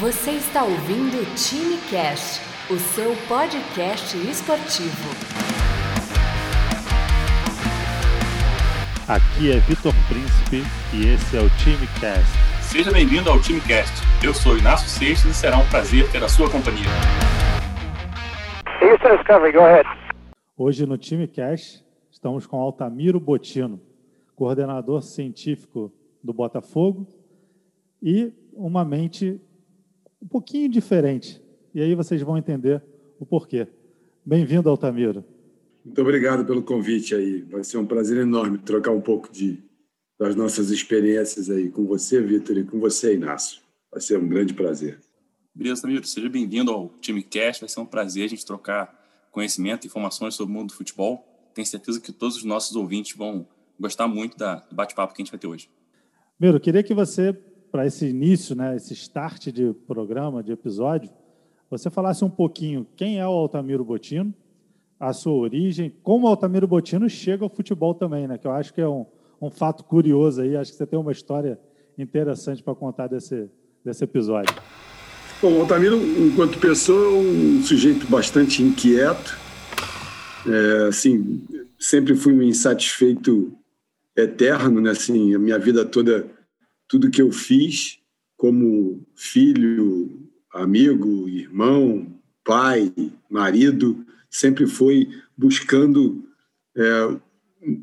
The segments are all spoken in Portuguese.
Você está ouvindo o Time Cast, o seu podcast esportivo. Aqui é Vitor Príncipe e esse é o Time Cast. Seja bem-vindo ao Time Cast. Eu sou Inácio Seixas e será um prazer ter a sua companhia. Houston Discovery, go ahead. Hoje no Time Cast estamos com Altamiro Botino, coordenador científico do Botafogo e uma mente um pouquinho diferente. E aí vocês vão entender o porquê. Bem-vindo, Altamiro. Muito obrigado pelo convite aí. Vai ser um prazer enorme trocar um pouco de, das nossas experiências aí com você, Vitor, e com você, Inácio. Vai ser um grande prazer. Beleza, Tamiro. Seja bem-vindo ao time Cast. Vai ser um prazer a gente trocar conhecimento e informações sobre o mundo do futebol. Tenho certeza que todos os nossos ouvintes vão gostar muito da, do bate-papo que a gente vai ter hoje. Miro, eu queria que você para esse início, né, esse start de programa, de episódio, você falasse um pouquinho quem é o Altamiro Botino, a sua origem, como o Altamiro Botino chega ao futebol também, né, que eu acho que é um, um fato curioso aí, acho que você tem uma história interessante para contar desse, desse episódio. Bom, o Altamiro, enquanto pessoa, é um sujeito bastante inquieto, é, assim, sempre fui um insatisfeito eterno, né, assim, a minha vida toda tudo que eu fiz como filho, amigo, irmão, pai, marido, sempre foi buscando é,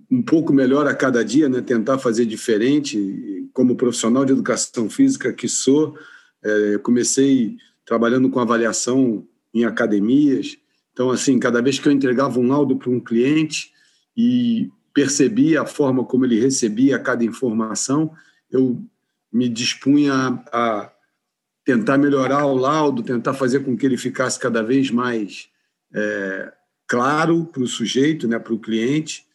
um pouco melhor a cada dia, né? tentar fazer diferente. Como profissional de educação física que sou, é, comecei trabalhando com avaliação em academias. Então, assim, cada vez que eu entregava um laudo para um cliente e percebia a forma como ele recebia cada informação, eu me dispunha a tentar melhorar o laudo, tentar fazer com que ele ficasse cada vez mais é, claro para o sujeito, né, para o cliente,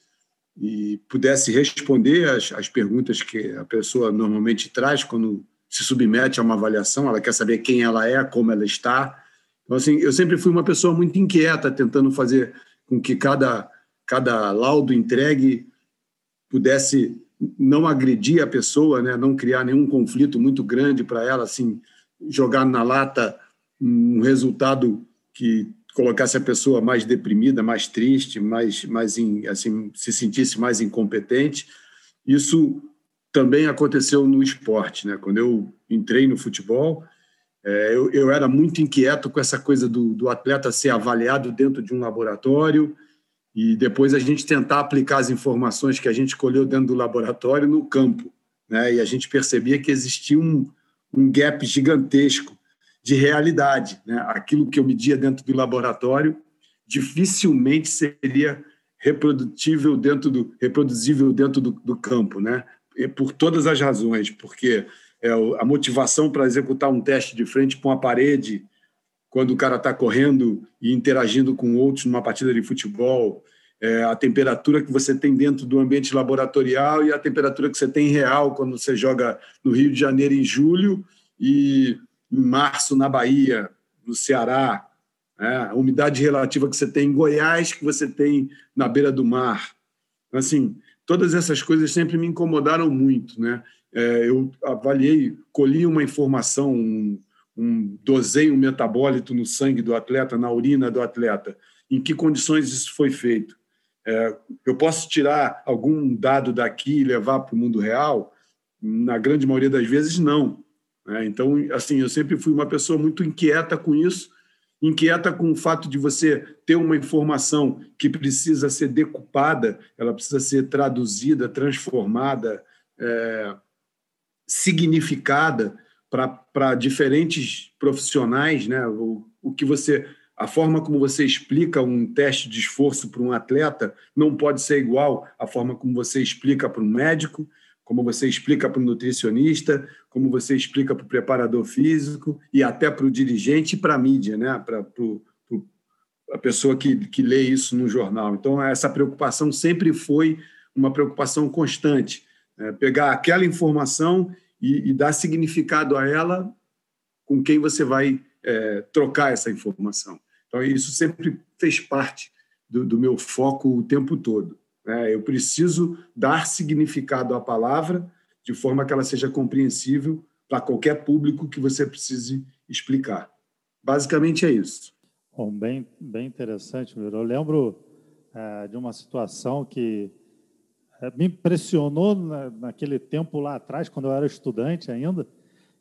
e pudesse responder as, as perguntas que a pessoa normalmente traz quando se submete a uma avaliação, ela quer saber quem ela é, como ela está. Então, assim, eu sempre fui uma pessoa muito inquieta, tentando fazer com que cada, cada laudo entregue pudesse não agredir a pessoa, né? não criar nenhum conflito muito grande para ela, assim, jogar na lata um resultado que colocasse a pessoa mais deprimida, mais triste, mais, mais assim, se sentisse mais incompetente. Isso também aconteceu no esporte, né? Quando eu entrei no futebol, é, eu, eu, era muito inquieto com essa coisa do, do atleta ser avaliado dentro de um laboratório e depois a gente tentar aplicar as informações que a gente colheu dentro do laboratório no campo. Né? E a gente percebia que existia um, um gap gigantesco de realidade. Né? Aquilo que eu media dentro do laboratório dificilmente seria reprodutível dentro do reproduzível dentro do, do campo, né? E por todas as razões, porque é, a motivação para executar um teste de frente para uma parede quando o cara está correndo e interagindo com outros numa partida de futebol, é, a temperatura que você tem dentro do ambiente laboratorial e a temperatura que você tem real quando você joga no Rio de Janeiro em julho e em março na Bahia, no Ceará, é, a umidade relativa que você tem em Goiás, que você tem na beira do mar. Assim, todas essas coisas sempre me incomodaram muito, né? É, eu avaliei, colhi uma informação, um, um doseio metabólito no sangue do atleta, na urina do atleta. Em que condições isso foi feito? É, eu posso tirar algum dado daqui e levar para o mundo real? Na grande maioria das vezes, não. Né? Então, assim, eu sempre fui uma pessoa muito inquieta com isso, inquieta com o fato de você ter uma informação que precisa ser decupada, ela precisa ser traduzida, transformada, é, significada para diferentes profissionais, né? O, o que você a forma como você explica um teste de esforço para um atleta não pode ser igual à forma como você explica para um médico, como você explica para um nutricionista, como você explica para o preparador físico e até para o dirigente e para a mídia, né? para, a pessoa que, que lê isso no jornal. Então, essa preocupação sempre foi uma preocupação constante. Né? Pegar aquela informação e, e dar significado a ela com quem você vai é, trocar essa informação. Então, isso sempre fez parte do, do meu foco o tempo todo. Né? Eu preciso dar significado à palavra de forma que ela seja compreensível para qualquer público que você precise explicar. Basicamente é isso. Bom, bem, bem interessante, Miro. Eu lembro é, de uma situação que me impressionou na, naquele tempo lá atrás, quando eu era estudante ainda,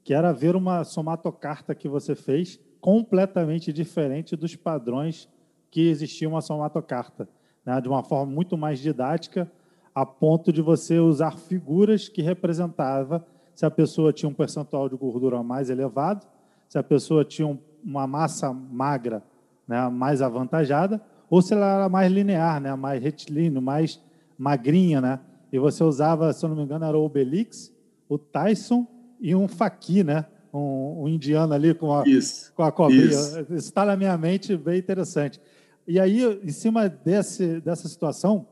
que era ver uma somatocarta que você fez completamente diferente dos padrões que existiam uma somatocarta, né? de uma forma muito mais didática, a ponto de você usar figuras que representava se a pessoa tinha um percentual de gordura mais elevado, se a pessoa tinha uma massa magra né, mais avantajada, ou se ela era mais linear, né, mais retilíneo, mais magrinha, né? E você usava, se eu não me engano, era o Obelix, o Tyson e um Faqui, né? Um, um, indiano ali com a, isso, com a cobrinha. Isso está na minha mente, bem interessante. E aí, em cima desse, dessa situação,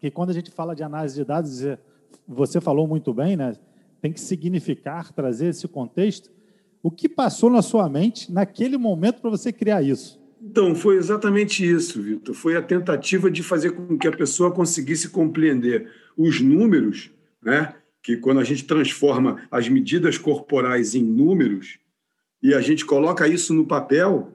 que quando a gente fala de análise de dados, você falou muito bem, né? Tem que significar, trazer esse contexto. O que passou na sua mente naquele momento para você criar isso? Então, foi exatamente isso, Vitor. Foi a tentativa de fazer com que a pessoa conseguisse compreender os números, né? que quando a gente transforma as medidas corporais em números e a gente coloca isso no papel,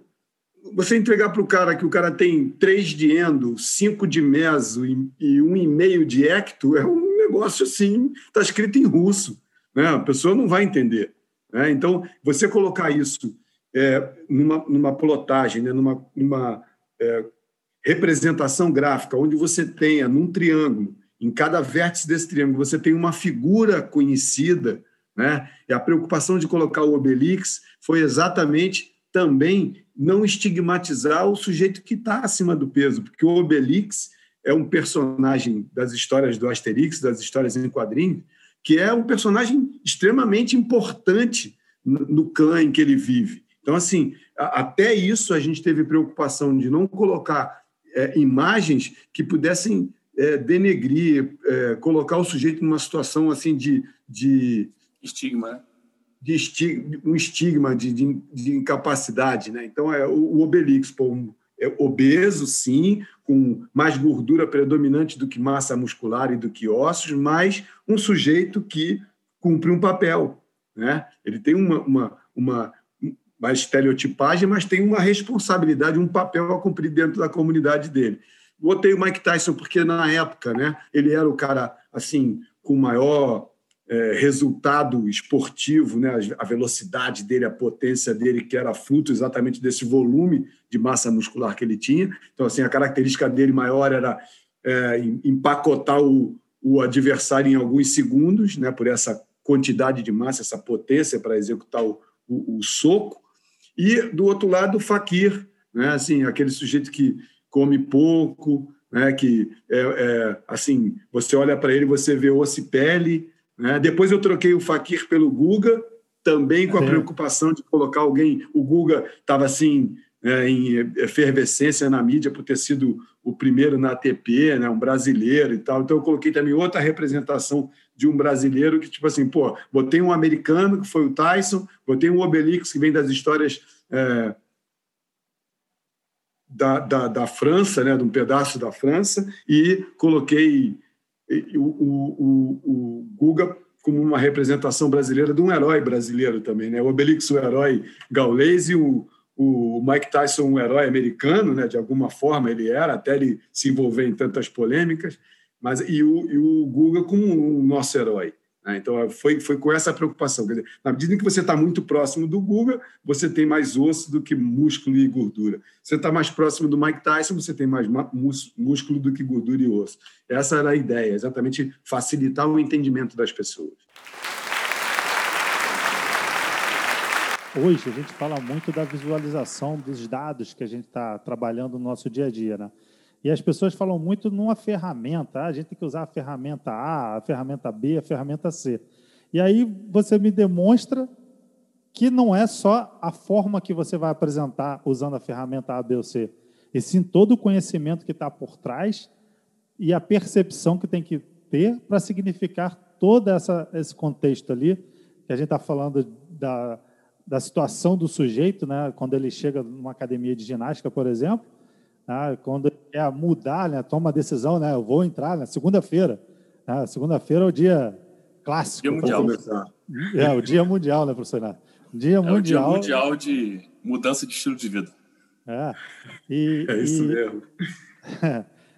você entregar para o cara que o cara tem 3 de endo, 5 de meso e 1,5 de hecto, é um negócio assim, está escrito em russo. Né? A pessoa não vai entender. Né? Então, você colocar isso é, numa, numa plotagem, né? numa, numa é, representação gráfica, onde você tenha num triângulo, em cada vértice desse triângulo, você tem uma figura conhecida, né? e a preocupação de colocar o Obelix foi exatamente também não estigmatizar o sujeito que está acima do peso, porque o Obelix é um personagem das histórias do Asterix, das histórias em quadrinhos, que é um personagem extremamente importante no clã em que ele vive. Então, assim, até isso a gente teve preocupação de não colocar é, imagens que pudessem é, denegrir, é, colocar o sujeito numa situação assim de, de estigma, né? de estigma, um estigma de, de, de, incapacidade, né? Então é o, o Obelix, pô, um, é obeso, sim, com mais gordura predominante do que massa muscular e do que ossos, mas um sujeito que cumpre um papel, né? Ele tem uma, uma, uma uma estereotipagem, mas tem uma responsabilidade, um papel a cumprir dentro da comunidade dele. Botei o Mike Tyson porque na época, né, ele era o cara assim com maior é, resultado esportivo, né, a velocidade dele, a potência dele, que era fruto exatamente desse volume de massa muscular que ele tinha. Então, assim, a característica dele maior era é, empacotar o, o adversário em alguns segundos, né, por essa quantidade de massa, essa potência para executar o, o, o soco. E, do outro lado, o Fakir, né? assim, aquele sujeito que come pouco, né? que, é, é assim, você olha para ele você vê osso e pele. Né? Depois eu troquei o Fakir pelo Guga, também com a preocupação de colocar alguém. O Guga estava assim, é, em efervescência na mídia por ter sido o primeiro na ATP, né, um brasileiro e tal. Então eu coloquei também outra representação de um brasileiro que, tipo assim, pô, botei um americano, que foi o Tyson, botei um Obelix, que vem das histórias é, da, da, da, França, né, de um pedaço da França, e coloquei o, o, o, o Guga como uma representação brasileira de um herói brasileiro também, né? O Obelix, o herói gaulês, e o, o Mike Tyson, um herói americano, né? De alguma forma ele era, até ele se envolver em tantas polêmicas mas e o, e o Guga como um nosso herói. Né? Então, foi, foi com essa preocupação. Quer dizer, na medida em que você está muito próximo do Guga, você tem mais osso do que músculo e gordura. Você está mais próximo do Mike Tyson, você tem mais músculo do que gordura e osso. Essa era a ideia, exatamente facilitar o entendimento das pessoas. Hoje a gente fala muito da visualização dos dados que a gente está trabalhando no nosso dia a dia, né? E as pessoas falam muito numa ferramenta. Ah, a gente tem que usar a ferramenta A, a ferramenta B, a ferramenta C. E aí você me demonstra que não é só a forma que você vai apresentar usando a ferramenta A, B ou C, e sim todo o conhecimento que está por trás e a percepção que tem que ter para significar todo essa, esse contexto ali, que a gente está falando da, da situação do sujeito, né, quando ele chega numa academia de ginástica, por exemplo, né? quando é mudar, né? toma a decisão, né? eu vou entrar na segunda-feira. Né? Segunda-feira é o dia clássico. Dia mundial. É, o dia mundial, né, professor Renato? Dia é mundial. o dia mundial de mudança de estilo de vida. É, e, é isso e, mesmo.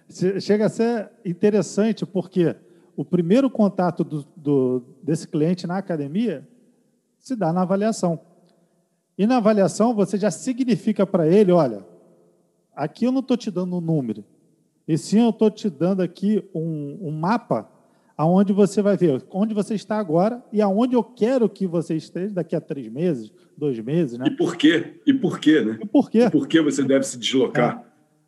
chega a ser interessante porque o primeiro contato do, do, desse cliente na academia se dá na avaliação. E na avaliação você já significa para ele, olha, aqui eu não estou te dando um número, e sim eu estou te dando aqui um, um mapa aonde você vai ver onde você está agora e aonde eu quero que você esteja daqui a três meses, dois meses, né? E por quê? E por quê, né? E por quê? E por que você deve se deslocar?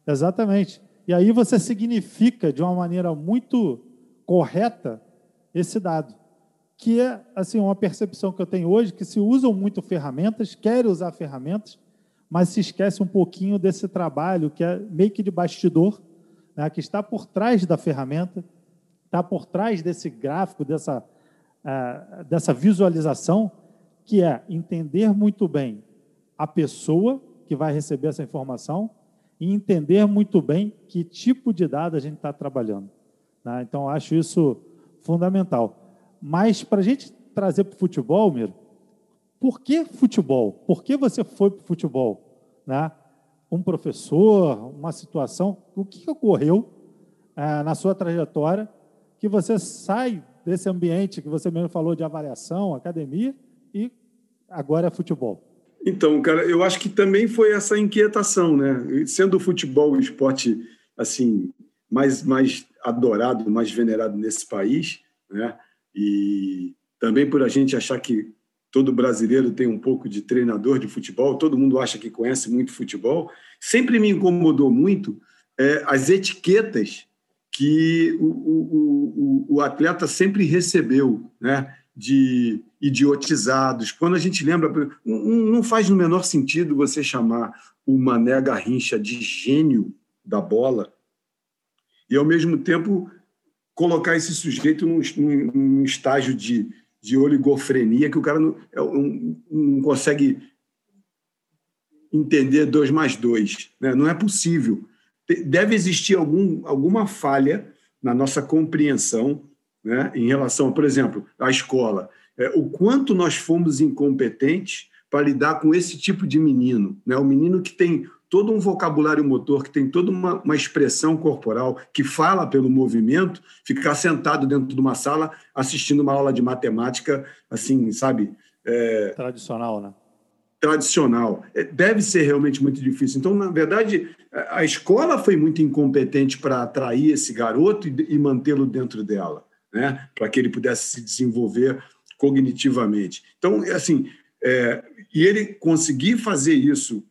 É, exatamente. E aí você significa de uma maneira muito correta esse dado, que é assim uma percepção que eu tenho hoje que se usam muito ferramentas, querem usar ferramentas, mas se esquece um pouquinho desse trabalho que é meio que de bastidor, né, que está por trás da ferramenta está por trás desse gráfico, dessa, uh, dessa visualização, que é entender muito bem a pessoa que vai receber essa informação e entender muito bem que tipo de dado a gente está trabalhando. Né? Então, acho isso fundamental. Mas, para a gente trazer para o futebol, Miro, por que futebol? Por que você foi para o futebol? Né? Um professor, uma situação, o que ocorreu uh, na sua trajetória que você sai desse ambiente que você mesmo falou de avaliação, academia, e agora é futebol? Então, cara, eu acho que também foi essa inquietação, né? Sendo o futebol o esporte assim mais mais adorado, mais venerado nesse país, né? E também por a gente achar que todo brasileiro tem um pouco de treinador de futebol, todo mundo acha que conhece muito futebol. Sempre me incomodou muito é, as etiquetas que o, o, o, atleta sempre recebeu, né? de idiotizados. Quando a gente lembra, não faz no menor sentido você chamar o Mané Garrincha de gênio da bola e, ao mesmo tempo, colocar esse sujeito num, num estágio de, de oligofrenia que o cara não, é não, consegue entender dois mais dois. Né? Não é possível deve existir algum, alguma falha na nossa compreensão né, em relação, por exemplo, à escola. É, o quanto nós fomos incompetentes para lidar com esse tipo de menino. Né? O menino que tem todo um vocabulário motor, que tem toda uma, uma expressão corporal, que fala pelo movimento, ficar sentado dentro de uma sala assistindo uma aula de matemática, assim, sabe? É... Tradicional, né? tradicional. É, deve ser realmente muito difícil. Então, na verdade, a escola foi muito incompetente para atrair esse garoto e mantê-lo dentro dela, né? para que ele pudesse se desenvolver cognitivamente. Então, é assim, é, e ele conseguir fazer isso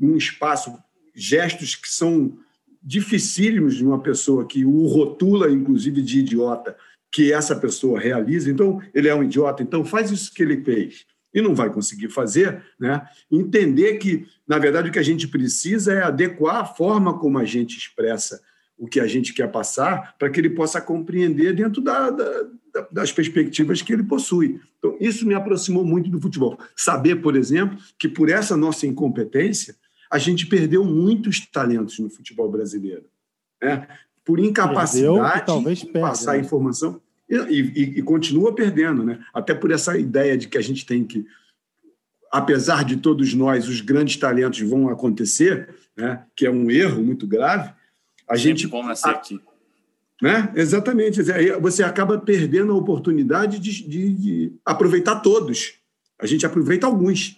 num espaço, gestos que são dificílimos de uma pessoa que o rotula, inclusive, de idiota, que essa pessoa realiza. Então, ele é um idiota, então faz isso que ele fez e não vai conseguir fazer, né? entender que, na verdade, o que a gente precisa é adequar a forma como a gente expressa o que a gente quer passar para que ele possa compreender dentro da, da, das perspectivas que ele possui. Então, isso me aproximou muito do futebol. Saber, por exemplo, que por essa nossa incompetência, a gente perdeu muitos talentos no futebol brasileiro. Né? Por incapacidade perdeu, de passar né? informação. E, e, e, continua perdendo, né? até por essa ideia de que a gente tem que, apesar de todos nós, os grandes talentos vão acontecer, né? que é um erro muito grave, a Sempre gente. bom nascer aqui. Né? Exatamente. Você acaba perdendo a oportunidade de, de, de aproveitar todos. A gente aproveita alguns.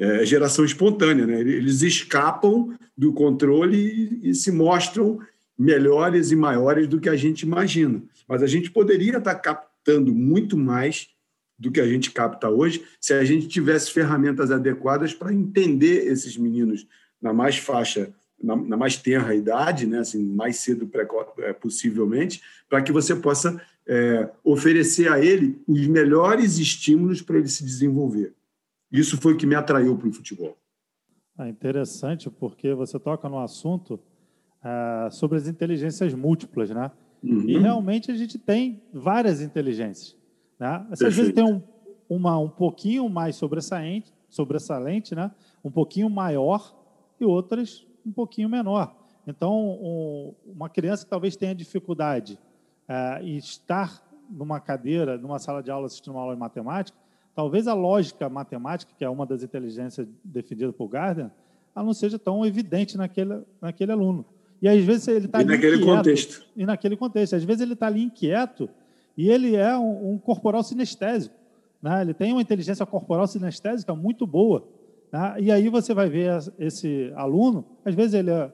É geração espontânea, né? Eles escapam do controle e, e se mostram melhores e maiores do que a gente imagina. Mas a gente poderia estar captando muito mais do que a gente capta hoje se a gente tivesse ferramentas adequadas para entender esses meninos na mais faixa, na, na mais tenra idade, né? assim, mais cedo é, possivelmente, para que você possa é, oferecer a ele os melhores estímulos para ele se desenvolver. Isso foi o que me atraiu para o futebol. É interessante, porque você toca no assunto uh, sobre as inteligências múltiplas, né? Uhum. E realmente a gente tem várias inteligências. Né? Às vezes tem um, uma um pouquinho mais sobressalente, sobressalente, né? um pouquinho maior, e outras um pouquinho menor. Então, um, uma criança que talvez tenha dificuldade uh, em estar numa cadeira, numa sala de aula assistindo uma aula de matemática, talvez a lógica matemática, que é uma das inteligências definidas por Gardner, ela não seja tão evidente naquele, naquele aluno. E às vezes ele está naquele inquieto, contexto. E naquele contexto. Às vezes ele está ali inquieto e ele é um, um corporal sinestésico. Né? Ele tem uma inteligência corporal sinestésica muito boa. Né? E aí você vai ver esse aluno, às vezes ele é,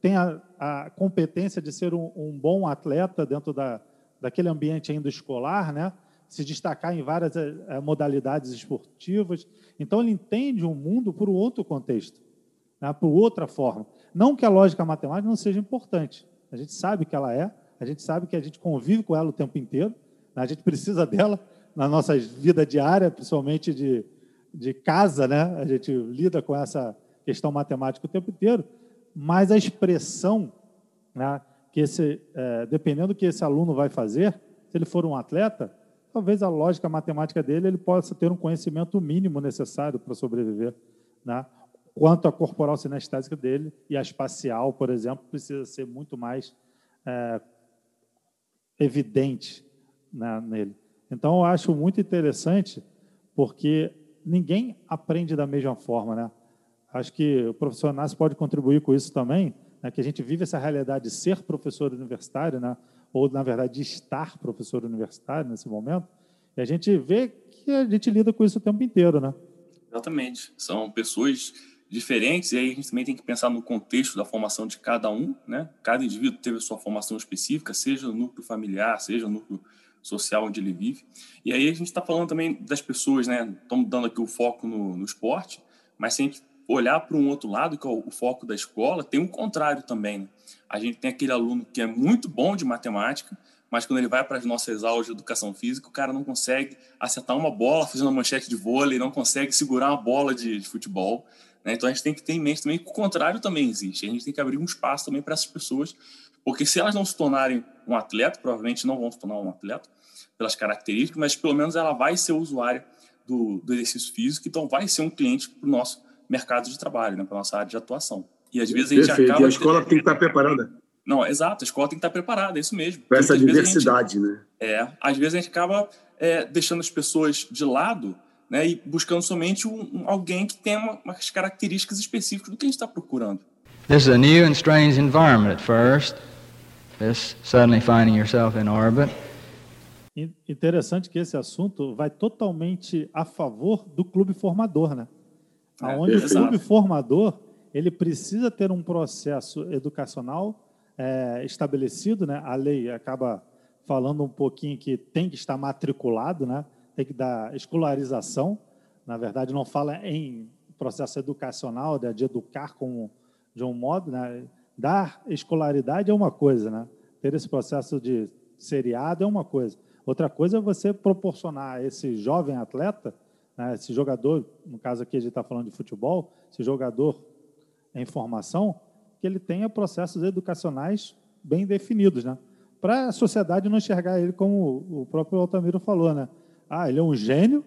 tem a, a, competência de ser um, um, bom atleta dentro da, daquele ambiente ainda escolar, né? Se destacar em várias é, modalidades esportivas. Então, ele entende o mundo por outro contexto, né? por outra forma. Não que a lógica matemática não seja importante. A gente sabe que ela é, a gente sabe que a gente convive com ela o tempo inteiro, né? a gente precisa dela na nossa vida diária, principalmente de, de casa, né? A gente lida com essa questão matemática o tempo inteiro, mas a expressão, né, que esse, é, dependendo do que esse aluno vai fazer, se ele for um atleta, talvez a lógica matemática dele ele possa ter um conhecimento mínimo necessário para sobreviver, né? Quanto a corporal sinestésica dele e a espacial, por exemplo, precisa ser muito mais é, evidente né, nele. Então, eu acho muito interessante, porque ninguém aprende da mesma forma. Né? Acho que o professor Inácio pode contribuir com isso também, né, que a gente vive essa realidade de ser professor universitário, né, ou, na verdade, de estar professor universitário nesse momento, e a gente vê que a gente lida com isso o tempo inteiro. Né? Exatamente. São pessoas diferentes, e aí a gente também tem que pensar no contexto da formação de cada um. Né? Cada indivíduo teve a sua formação específica, seja no núcleo familiar, seja no núcleo social onde ele vive. E aí a gente está falando também das pessoas, né? Estamos dando aqui o foco no, no esporte, mas se a gente olhar para um outro lado, que é o, o, foco da escola, tem um contrário também. Né? A gente tem aquele aluno que é muito bom de matemática, mas quando ele vai para as nossas aulas de educação física, o cara não consegue acertar uma bola fazendo uma manchete de vôlei, não consegue segurar uma bola de, de futebol. Né? Então a gente tem que ter em mente também que o contrário também existe. A gente tem que abrir um espaço também para essas pessoas porque se elas não se tornarem um atleta, provavelmente não vão se tornar um atleta pelas características, mas pelo menos ela vai ser usuária do, do exercício físico, então vai ser um cliente para o nosso mercado de trabalho, né, para a nossa área de atuação. E às vezes a gente Perfeito. acaba. E a escola tem que estar preparada. Não, exato, a escola tem que estar preparada, é isso mesmo. Para essa diversidade, gente, né? É, às vezes a gente acaba é, deixando as pessoas de lado né, e buscando somente um, um, alguém que tenha uma, umas características específicas do que a gente está procurando. This is a new and strange environment at first this suddenly finding yourself in orbit. Interessante que esse assunto vai totalmente a favor do clube formador, né? É, Onde o clube formador ele precisa ter um processo educacional é, estabelecido, né? A lei acaba falando um pouquinho que tem que estar matriculado, né? Tem que dar escolarização. Na verdade, não fala em processo educacional, de, de educar como de um modo, né? Dar escolaridade é uma coisa, né? Ter esse processo de seriado é uma coisa. Outra coisa é você proporcionar a esse jovem atleta, né, esse jogador, no caso aqui a gente está falando de futebol, esse jogador em formação, que ele tenha processos educacionais bem definidos, né? Para a sociedade não enxergar ele como o próprio Altamiro falou, né? Ah, ele é um gênio,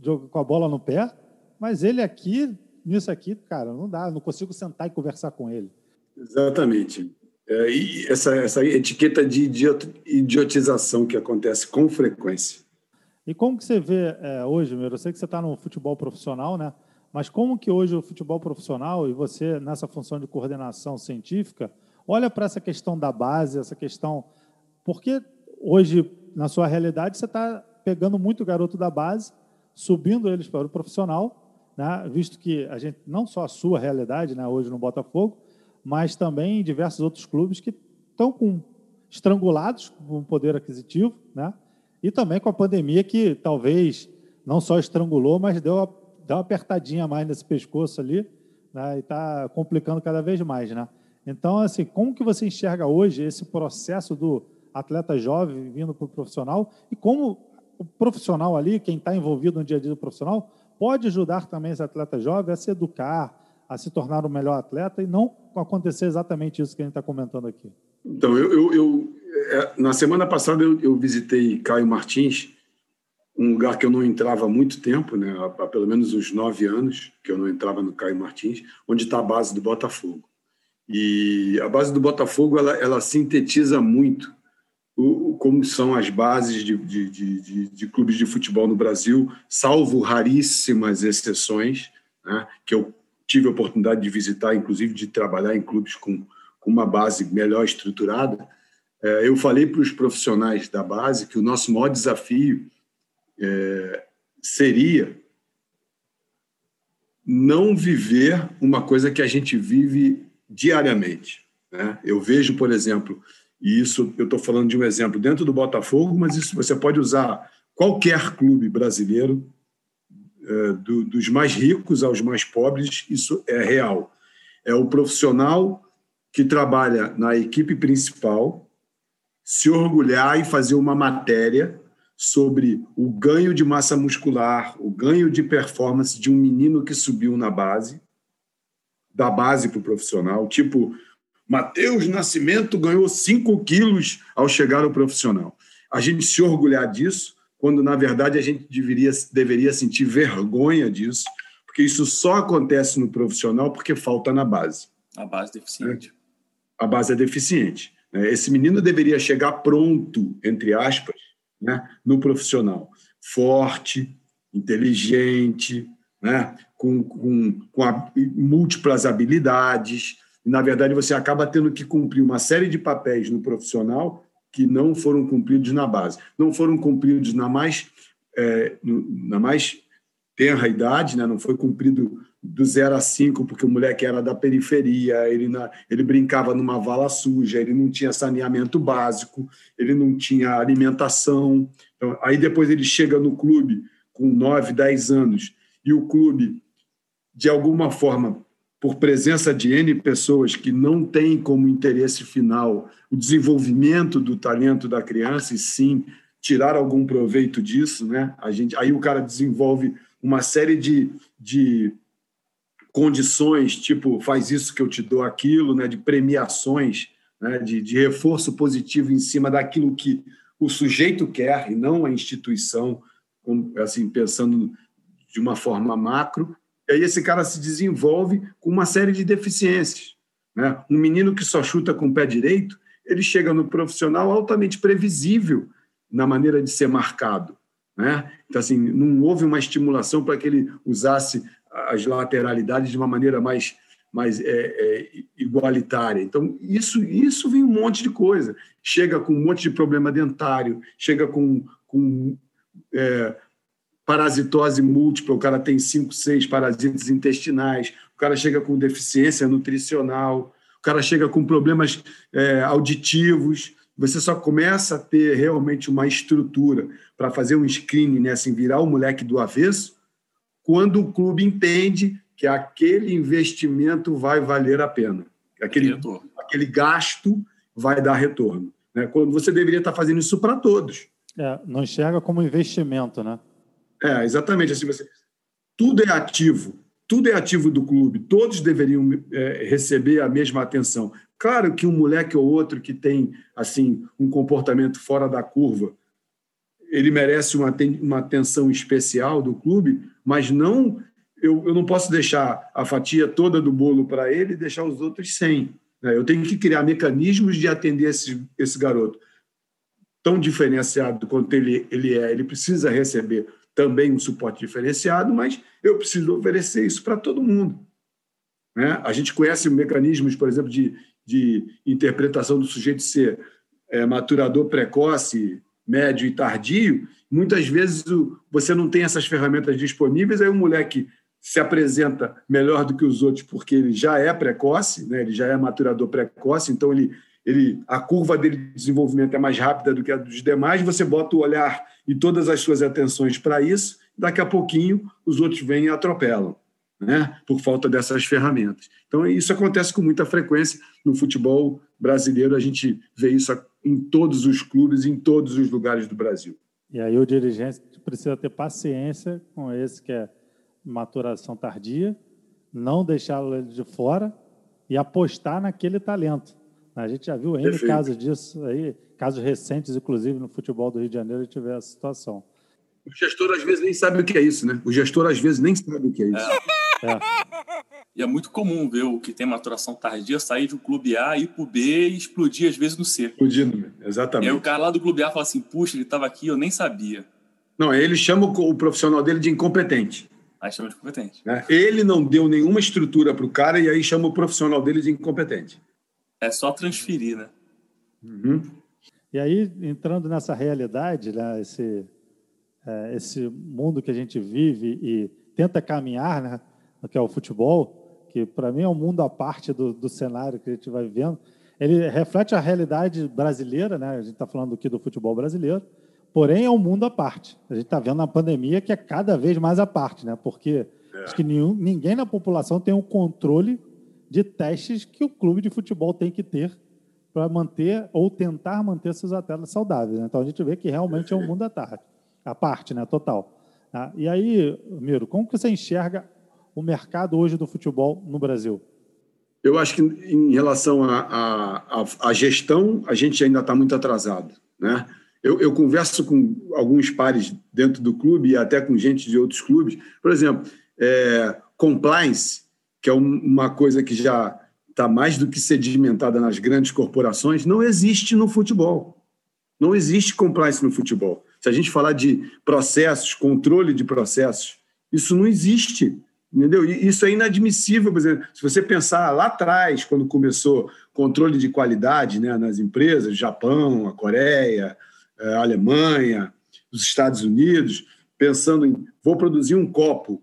joga com a bola no pé, mas ele aqui, nisso aqui, cara, não dá, não consigo sentar e conversar com ele. Exatamente. É, e essa, essa etiqueta de idiotização que acontece com frequência. E como que você vê é, hoje, meu? Eu sei que você está no futebol profissional, né? Mas como que hoje o futebol profissional e você nessa função de coordenação científica olha para essa questão da base, essa questão, porque hoje na sua realidade você está pegando muito garoto da base, subindo eles para o profissional, né? Visto que a gente não só a sua realidade, né? Hoje no Botafogo, mas também em diversos outros clubes que estão com estrangulados com o poder aquisitivo, né? E também com a pandemia que talvez não só estrangulou, mas deu uma, deu uma apertadinha mais nesse pescoço ali, né? E está complicando cada vez mais, né? Então, assim, como que você enxerga hoje esse processo do atleta jovem vindo para o profissional e como o profissional ali, quem está envolvido no dia a dia do profissional, pode ajudar também esse atleta jovem a se educar, a se tornar um melhor atleta e não acontecer exatamente isso que a gente está comentando aqui? Então, eu, eu, eu na semana passada eu, eu, visitei Caio Martins, um lugar que eu não entrava há muito tempo, né, há, há pelo menos uns nove anos que eu não entrava no Caio Martins, onde está a base do Botafogo. E a base do Botafogo ela, ela sintetiza muito o, como são as bases de, de, de, de, clubes de futebol no Brasil, salvo raríssimas exceções, né, que eu tive a oportunidade de visitar, inclusive de trabalhar em clubes com, com uma base melhor estruturada. É, eu falei para os profissionais da base que o nosso maior desafio é, seria não viver uma coisa que a gente vive diariamente. Né? Eu vejo, por exemplo, e isso eu estou falando de um exemplo dentro do Botafogo, mas isso você pode usar qualquer clube brasileiro, é, do, dos mais ricos aos mais pobres, isso é real. É o profissional que trabalha na equipe principal se orgulhar e fazer uma matéria sobre o ganho de massa muscular, o ganho de performance de um menino que subiu na base, da base para o profissional, tipo Matheus Nascimento ganhou 5 quilos ao chegar ao profissional. A gente se orgulhar disso, quando na verdade a gente deveria, deveria sentir vergonha disso, porque isso só acontece no profissional porque falta na base. A base é deficiente. A base é deficiente. Né? Esse menino deveria chegar pronto, entre aspas, né, no profissional. Forte, inteligente, né, com, com, com a, múltiplas habilidades, na verdade, você acaba tendo que cumprir uma série de papéis no profissional que não foram cumpridos na base. Não foram cumpridos na mais, é, na mais tenra idade, né? não foi cumprido do 0 a 5, porque o moleque era da periferia, ele, na, ele brincava numa vala suja, ele não tinha saneamento básico, ele não tinha alimentação. Então, aí depois ele chega no clube com 9, 10 anos, e o clube, de alguma forma, por presença de N pessoas que não têm como interesse final o desenvolvimento do talento da criança, e sim tirar algum proveito disso, né? A gente, aí o cara desenvolve uma série de, de condições, tipo, faz isso que eu te dou aquilo, né? de premiações, né? de, de reforço positivo em cima daquilo que o sujeito quer e não a instituição, assim, pensando de uma forma macro, e aí esse cara se desenvolve com uma série de deficiências. Né? Um menino que só chuta com o pé direito, ele chega no profissional altamente previsível na maneira de ser marcado. Né? Então, assim, não houve uma estimulação para que ele usasse as lateralidades de uma maneira mais, mais é, é, igualitária. Então, isso, isso vem um monte de coisa. Chega com um monte de problema dentário, chega com, com é, parasitose múltipla, o cara tem cinco, seis parasitas intestinais, o cara chega com deficiência nutricional, o cara chega com problemas é, auditivos. Você só começa a ter realmente uma estrutura para fazer um screening, né, assim, virar o moleque do avesso, quando o clube entende que aquele investimento vai valer a pena. Aquele, aquele gasto vai dar retorno. Né? Quando você deveria estar fazendo isso para todos. É, não enxerga como investimento, né? É, exatamente. Assim, você, tudo é ativo, tudo é ativo do clube, todos deveriam é, receber a mesma atenção. Claro que um moleque ou outro que tem assim um comportamento fora da curva, ele merece uma, uma atenção especial do clube, mas não eu, eu não posso deixar a fatia toda do bolo para ele e deixar os outros sem. Né? Eu tenho que criar mecanismos de atender esse, esse garoto tão diferenciado quanto ele, ele é. Ele precisa receber também um suporte diferenciado, mas eu preciso oferecer isso para todo mundo. Né? A gente conhece mecanismos, por exemplo, de, de interpretação do sujeito ser é, maturador precoce, médio e tardio. Muitas vezes você não tem essas ferramentas disponíveis, aí o moleque se apresenta melhor do que os outros porque ele já é precoce, né? ele já é maturador precoce, então ele, ele, a curva dele de desenvolvimento é mais rápida do que a dos demais, você bota o olhar e todas as suas atenções para isso, daqui a pouquinho os outros vêm e atropelam, né? por falta dessas ferramentas. Então, isso acontece com muita frequência no futebol brasileiro, a gente vê isso em todos os clubes, em todos os lugares do Brasil. E aí o dirigente precisa ter paciência com esse que é maturação tardia, não deixá-lo de fora e apostar naquele talento. A gente já viu N casos disso aí, casos recentes, inclusive, no futebol do Rio de Janeiro, a gente vê essa situação. O gestor, às vezes, nem sabe o que é isso, né? O gestor, às vezes, nem sabe o que é isso. É. É. E é muito comum ver o que tem maturação tardia sair do clube A, ir para o B e explodir às vezes no C. Explodindo, exatamente. E aí o cara lá do clube A fala assim, puxa, ele estava aqui, eu nem sabia. Não, ele chama o profissional dele de incompetente. Aí chama de incompetente. Né? Ele não deu nenhuma estrutura para o cara e aí chama o profissional dele de incompetente. É só transferir, né? Uhum. E aí, entrando nessa realidade, né, esse, é, esse mundo que a gente vive e tenta caminhar, né, que é o futebol, que para mim é um mundo à parte do, do cenário que a gente vai vendo. Ele reflete a realidade brasileira, né? A gente está falando aqui do futebol brasileiro, porém é um mundo à parte. A gente está vendo na pandemia que é cada vez mais à parte, né? Porque é. acho que nenhum, ninguém na população tem um controle de testes que o clube de futebol tem que ter para manter ou tentar manter seus atletas saudáveis. Né? Então a gente vê que realmente é um mundo à, tarde, à parte, né? Total. Tá? E aí, Miro, como que você enxerga o mercado hoje do futebol no Brasil? Eu acho que em relação à gestão, a gente ainda está muito atrasado. Né? Eu, eu, converso com alguns pares dentro do clube e até com gente de outros clubes. Por exemplo, é, compliance, que é uma coisa que já está mais do que sedimentada nas grandes corporações, não existe no futebol. Não existe compliance no futebol. Se a gente falar de processos, controle de processos, isso não existe. Entendeu? E isso é inadmissível, por exemplo, se você pensar lá atrás, quando começou controle de qualidade né, nas empresas, Japão, a Coreia, eh, a Alemanha, os Estados Unidos, pensando em vou produzir um copo,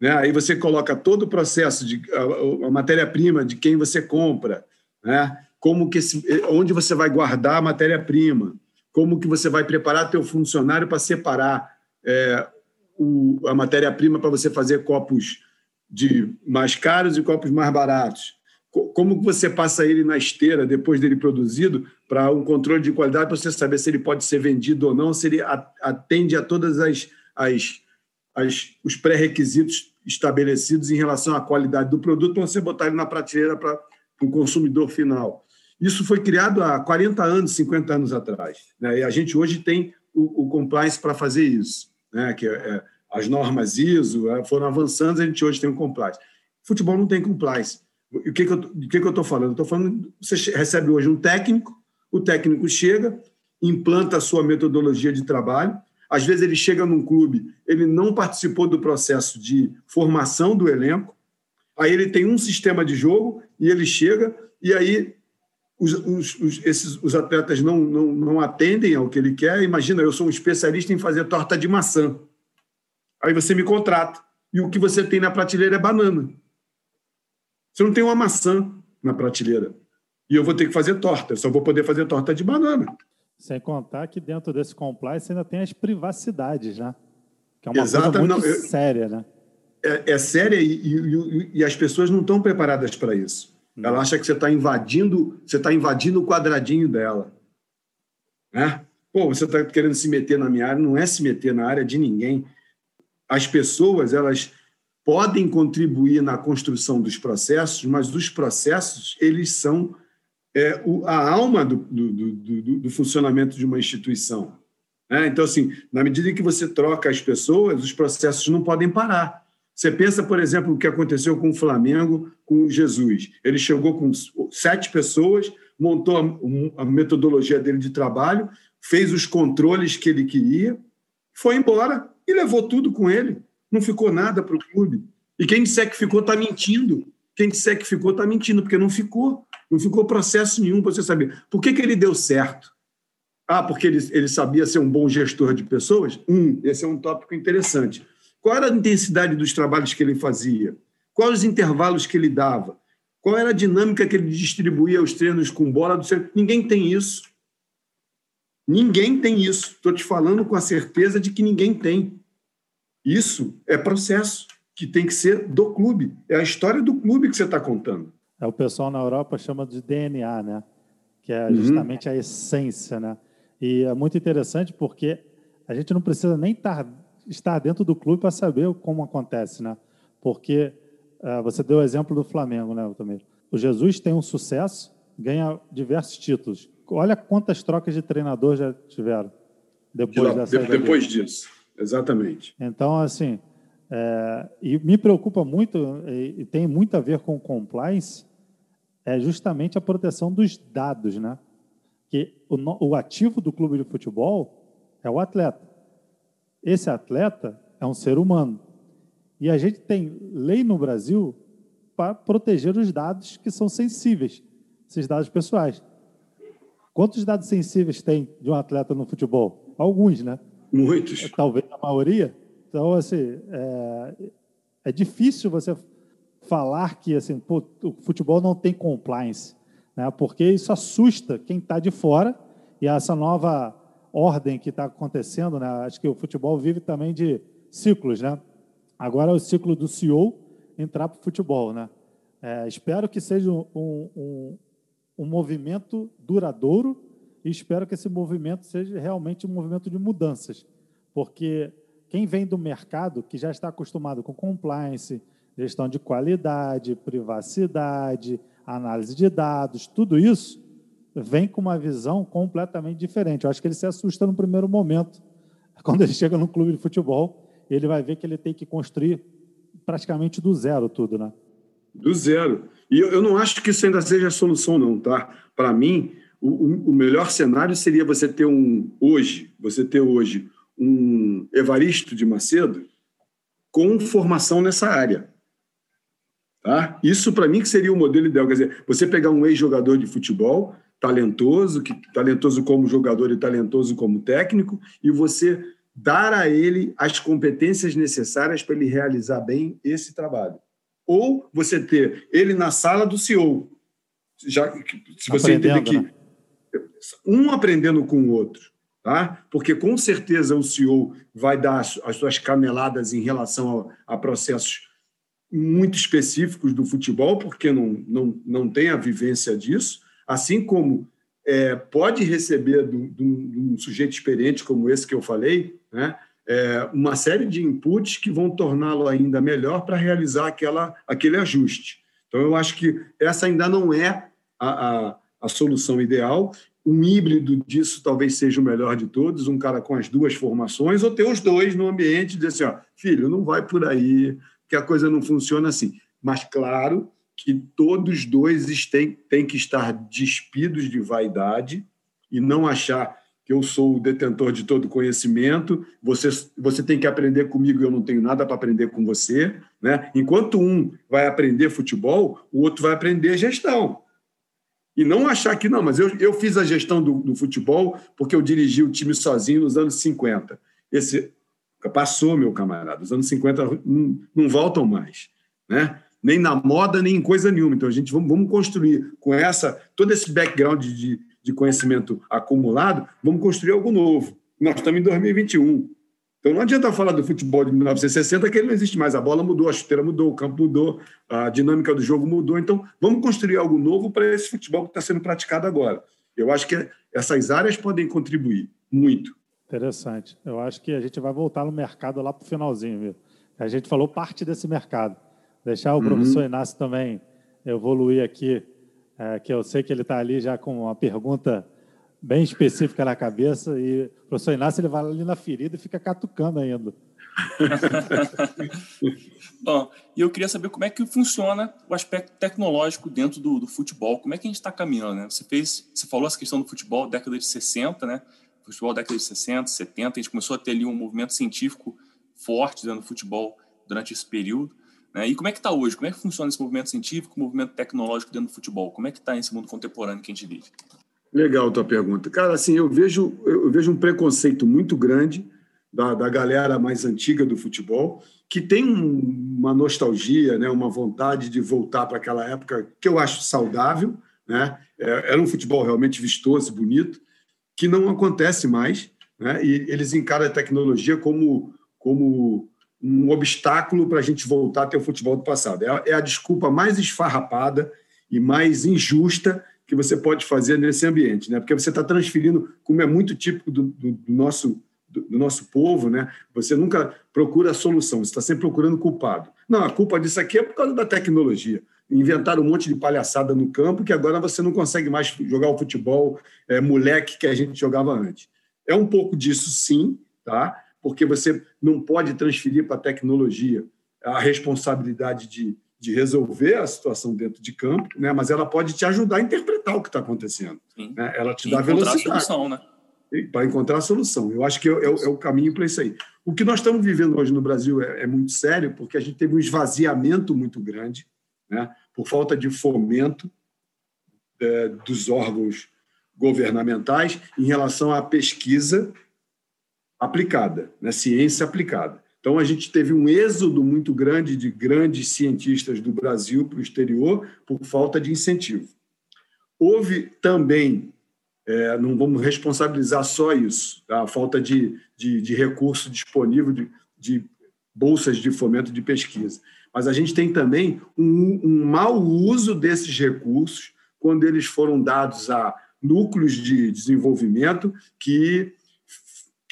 né? aí você coloca todo o processo de a, a matéria-prima de quem você compra, né? como que esse, onde você vai guardar a matéria-prima, como que você vai preparar teu funcionário para separar é, o, a matéria-prima para você fazer copos de mais caros e copos mais baratos. Como você passa ele na esteira depois dele produzido para um controle de qualidade para você saber se ele pode ser vendido ou não, se ele atende a todas as, as, as os pré-requisitos estabelecidos em relação à qualidade do produto para você botar ele na prateleira para o consumidor final. Isso foi criado há 40 anos, 50 anos atrás. Né? E a gente hoje tem o, o compliance para fazer isso né, que é, é, as normas ISO é, foram avançando, a gente hoje tem um compliance. Futebol não tem compliance. O que, que eu estou falando? Estou falando, você recebe hoje um técnico, o técnico chega, implanta a sua metodologia de trabalho. Às vezes ele chega num clube, ele não participou do processo de formação do elenco, aí ele tem um sistema de jogo e ele chega e aí os, os, os, esses, os atletas não, não, não atendem ao que ele quer. Imagina, eu sou um especialista em fazer torta de maçã. Aí você me contrata. E o que você tem na prateleira é banana. Você não tem uma maçã na prateleira. E eu vou ter que fazer torta. Eu só vou poder fazer torta de banana. Sem contar que dentro desse compliance ainda tem as privacidades, né? Que é uma Exatamente. coisa muito não, eu, séria, né? É, é séria e, e, e, as pessoas não estão preparadas para isso. Ela acha que você está invadindo, você está invadindo o quadradinho dela. Né? Pô, você está querendo se meter na minha área, não é se meter na área de ninguém. As pessoas, elas podem contribuir na construção dos processos, mas os processos, eles são é, o, a alma do, do, do, do, funcionamento de uma instituição. Né? Então, assim, na medida que você troca as pessoas, os processos não podem parar. Você pensa, por exemplo, o que aconteceu com o Flamengo, com Jesus. Ele chegou com sete pessoas, montou a, metodologia dele de trabalho, fez os controles que ele queria, foi embora e levou tudo com ele. Não ficou nada para o clube. E quem disser que ficou está mentindo. Quem disser que ficou está mentindo, porque não ficou. Não ficou processo nenhum para você saber. Por que, que ele deu certo? Ah, porque ele, ele sabia ser um bom gestor de pessoas? Um, esse é um tópico interessante. Qual era a intensidade dos trabalhos que ele fazia? Quais os intervalos que ele dava? Qual era a dinâmica que ele distribuía os treinos com bola? Do Ninguém tem isso. Ninguém tem isso. Estou te falando com a certeza de que ninguém tem. Isso é processo que tem que ser do clube. É a história do clube que você está contando. É, o pessoal na Europa chama de DNA, né? Que é uhum. justamente uhum. a essência, né? E é muito interessante porque a gente não precisa nem estar estar dentro do clube para saber como acontece, né? Porque uh, você deu o exemplo do Flamengo, né, também. O Jesus tem um sucesso, ganha diversos títulos. Olha quantas trocas de treinador já tiveram depois de, dessa de, Depois disso, exatamente. Então, assim, É, e me preocupa muito, e, e tem muito a ver com compliance, é justamente a proteção dos dados, né? Que o, o ativo do clube de futebol é o atleta. Esse atleta é um ser humano. E a gente tem lei no Brasil para proteger os dados que são sensíveis, esses dados pessoais. Quantos dados sensíveis tem de um atleta no futebol? Alguns, né? Muitos. Talvez a maioria. Então, assim, é, é difícil você falar que assim, pô, o futebol não tem compliance, né? porque isso assusta quem está de fora e essa nova ordem que está acontecendo, né? acho que o futebol vive também de ciclos. Né? Agora é o ciclo do CEO entrar para o futebol. Né? É, espero que seja um, um, um movimento duradouro e espero que esse movimento seja realmente um movimento de mudanças, porque quem vem do mercado, que já está acostumado com compliance, gestão de qualidade, privacidade, análise de dados, tudo isso vem com uma visão completamente diferente. Eu acho que ele se assusta no primeiro momento, quando ele chega no clube de futebol, ele vai ver que ele tem que construir praticamente do zero tudo, né? Do zero. E eu, não acho que isso ainda seja a solução, não, tá? Para mim, o, o, melhor cenário seria você ter um hoje, você ter hoje um Evaristo de Macedo com formação nessa área. Tá? Isso, para mim, que seria o modelo ideal. Quer dizer, você pegar um ex-jogador de futebol, talentoso, que talentoso como jogador e talentoso como técnico, e você dar a ele as competências necessárias para ele realizar bem esse trabalho. Ou você ter ele na sala do CEO, já se você entender que né? um aprendendo com o outro, tá? Porque com certeza o CEO vai dar as suas caneladas em relação a, a processos muito específicos do futebol, porque não, não, não tem a vivência disso, assim como é, pode receber de um sujeito experiente como esse que eu falei, né, é, uma série de inputs que vão torná-lo ainda melhor para realizar aquela, aquele ajuste. Então, eu acho que essa ainda não é a, a, a solução ideal. Um híbrido disso talvez seja o melhor de todos, um cara com as duas formações, ou ter os dois no ambiente e dizer assim: ó, filho, não vai por aí, que a coisa não funciona assim. Mas, claro, que todos dois têm, têm que estar despidos de vaidade e não achar que eu sou o detentor de todo conhecimento, você, você tem que aprender comigo e eu não tenho nada para aprender com você. Né? Enquanto um vai aprender futebol, o outro vai aprender gestão. E não achar que, não, mas eu, eu fiz a gestão do, do futebol porque eu dirigi o time sozinho nos anos 50. Esse passou, meu camarada. Os anos 50 não, não voltam mais. Né? Nem na moda, nem em coisa nenhuma. Então, a gente vamos, vamos construir com essa todo esse background de, de conhecimento acumulado, vamos construir algo novo. Nós estamos em 2021. Então, não adianta falar do futebol de 1960, que ele não existe mais. A bola mudou, a chuteira mudou, o campo mudou, a dinâmica do jogo mudou. Então, vamos construir algo novo para esse futebol que está sendo praticado agora. Eu acho que essas áreas podem contribuir muito. Interessante. Eu acho que a gente vai voltar no mercado lá para o finalzinho, viu? A gente falou parte desse mercado. Deixar o uhum. professor Inácio também evoluir aqui, é, que eu sei que ele está ali já com uma pergunta bem específica na cabeça e o professor Inácio ele vai ali na ferida e fica catucando ainda. Bom, e eu queria saber como é que funciona o aspecto tecnológico dentro do, do futebol, como é que a gente está caminhando, né? Você fez, você falou essa questão do futebol década de 60, né? Futebol década de 60, 70, a gente começou a ter ali um movimento científico forte dentro do futebol durante esse período. Né? E como é que está hoje? Como é que funciona esse movimento científico, movimento tecnológico dentro do futebol? Como é que está esse mundo contemporâneo que a gente vive? Legal tua pergunta. Cara, assim, eu vejo, eu vejo um preconceito muito grande da, da galera mais antiga do futebol, que tem uma nostalgia, né, uma vontade de voltar para aquela época que eu acho saudável. Né? É, era um futebol realmente vistoso, bonito, que não acontece mais. Né? E eles encaram a tecnologia como, como um obstáculo para a gente voltar a ter o futebol do passado. É, é a, desculpa mais esfarrapada e mais injusta que você pode fazer nesse ambiente, né? Porque você está transferindo, como é muito típico do, do, do nosso do, do, nosso povo, né? Você nunca procura a solução, você está sempre procurando culpado. Não, a culpa disso aqui é por causa da tecnologia. Inventaram um monte de palhaçada no campo que agora você não consegue mais jogar o futebol é, moleque que a gente jogava antes. É um pouco disso, sim, tá? Porque você não pode transferir para a tecnologia a responsabilidade de, de resolver a situação dentro de campo, né? mas ela pode te ajudar a interpretar o que está acontecendo. Né? Ela te e dá velocidade. A solução, né? Para encontrar a solução. Eu acho que é, é, é o caminho para isso aí. O que nós estamos vivendo hoje no Brasil é, é muito sério, porque a gente teve um esvaziamento muito grande, né? por falta de fomento é, dos órgãos governamentais em relação à pesquisa aplicada, né? ciência aplicada. Então, a gente teve um êxodo muito grande de grandes cientistas do Brasil para o exterior por falta de incentivo. Houve também, é, não vamos responsabilizar só isso, tá? a falta de, de, de recurso disponível, de, de, bolsas de fomento de pesquisa. Mas a gente tem também um, um mau uso desses recursos quando eles foram dados a núcleos de desenvolvimento que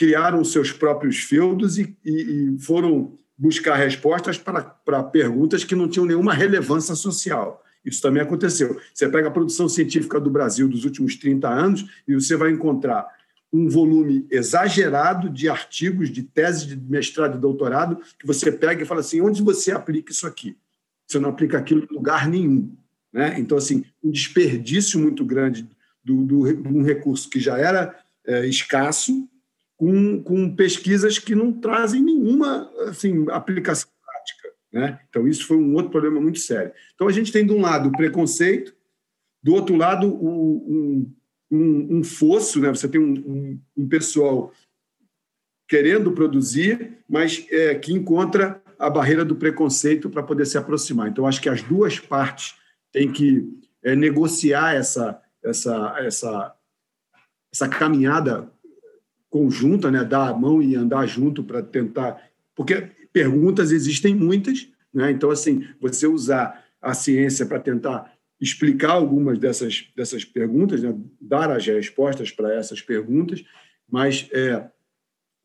criaram seus próprios feudos e, e, e foram buscar respostas para, para perguntas que não tinham nenhuma relevância social. Isso também aconteceu. Você pega a produção científica do Brasil dos últimos 30 anos e você vai encontrar um volume exagerado de artigos, de teses de mestrado e doutorado, que você pega e fala assim: onde você aplica isso aqui? Você não aplica aquilo em lugar nenhum. Né? Então, assim, um desperdício muito grande de um recurso que já era é, escasso, com, com pesquisas que não trazem nenhuma assim, aplicação prática. Né? Então, isso foi um outro problema muito sério. Então, a gente tem, de um lado, o preconceito, do outro lado, o, um, um, um, fosso, né? você tem um, um, pessoal querendo produzir, mas é, que encontra a barreira do preconceito para poder se aproximar. Então, acho que as duas partes têm que é, negociar essa, essa, essa, essa caminhada conjunta, né? dar a mão e andar junto para tentar. Porque perguntas existem muitas, né? então, assim, você usar a ciência para tentar explicar algumas dessas, dessas perguntas, né? dar as respostas para essas perguntas, mas é,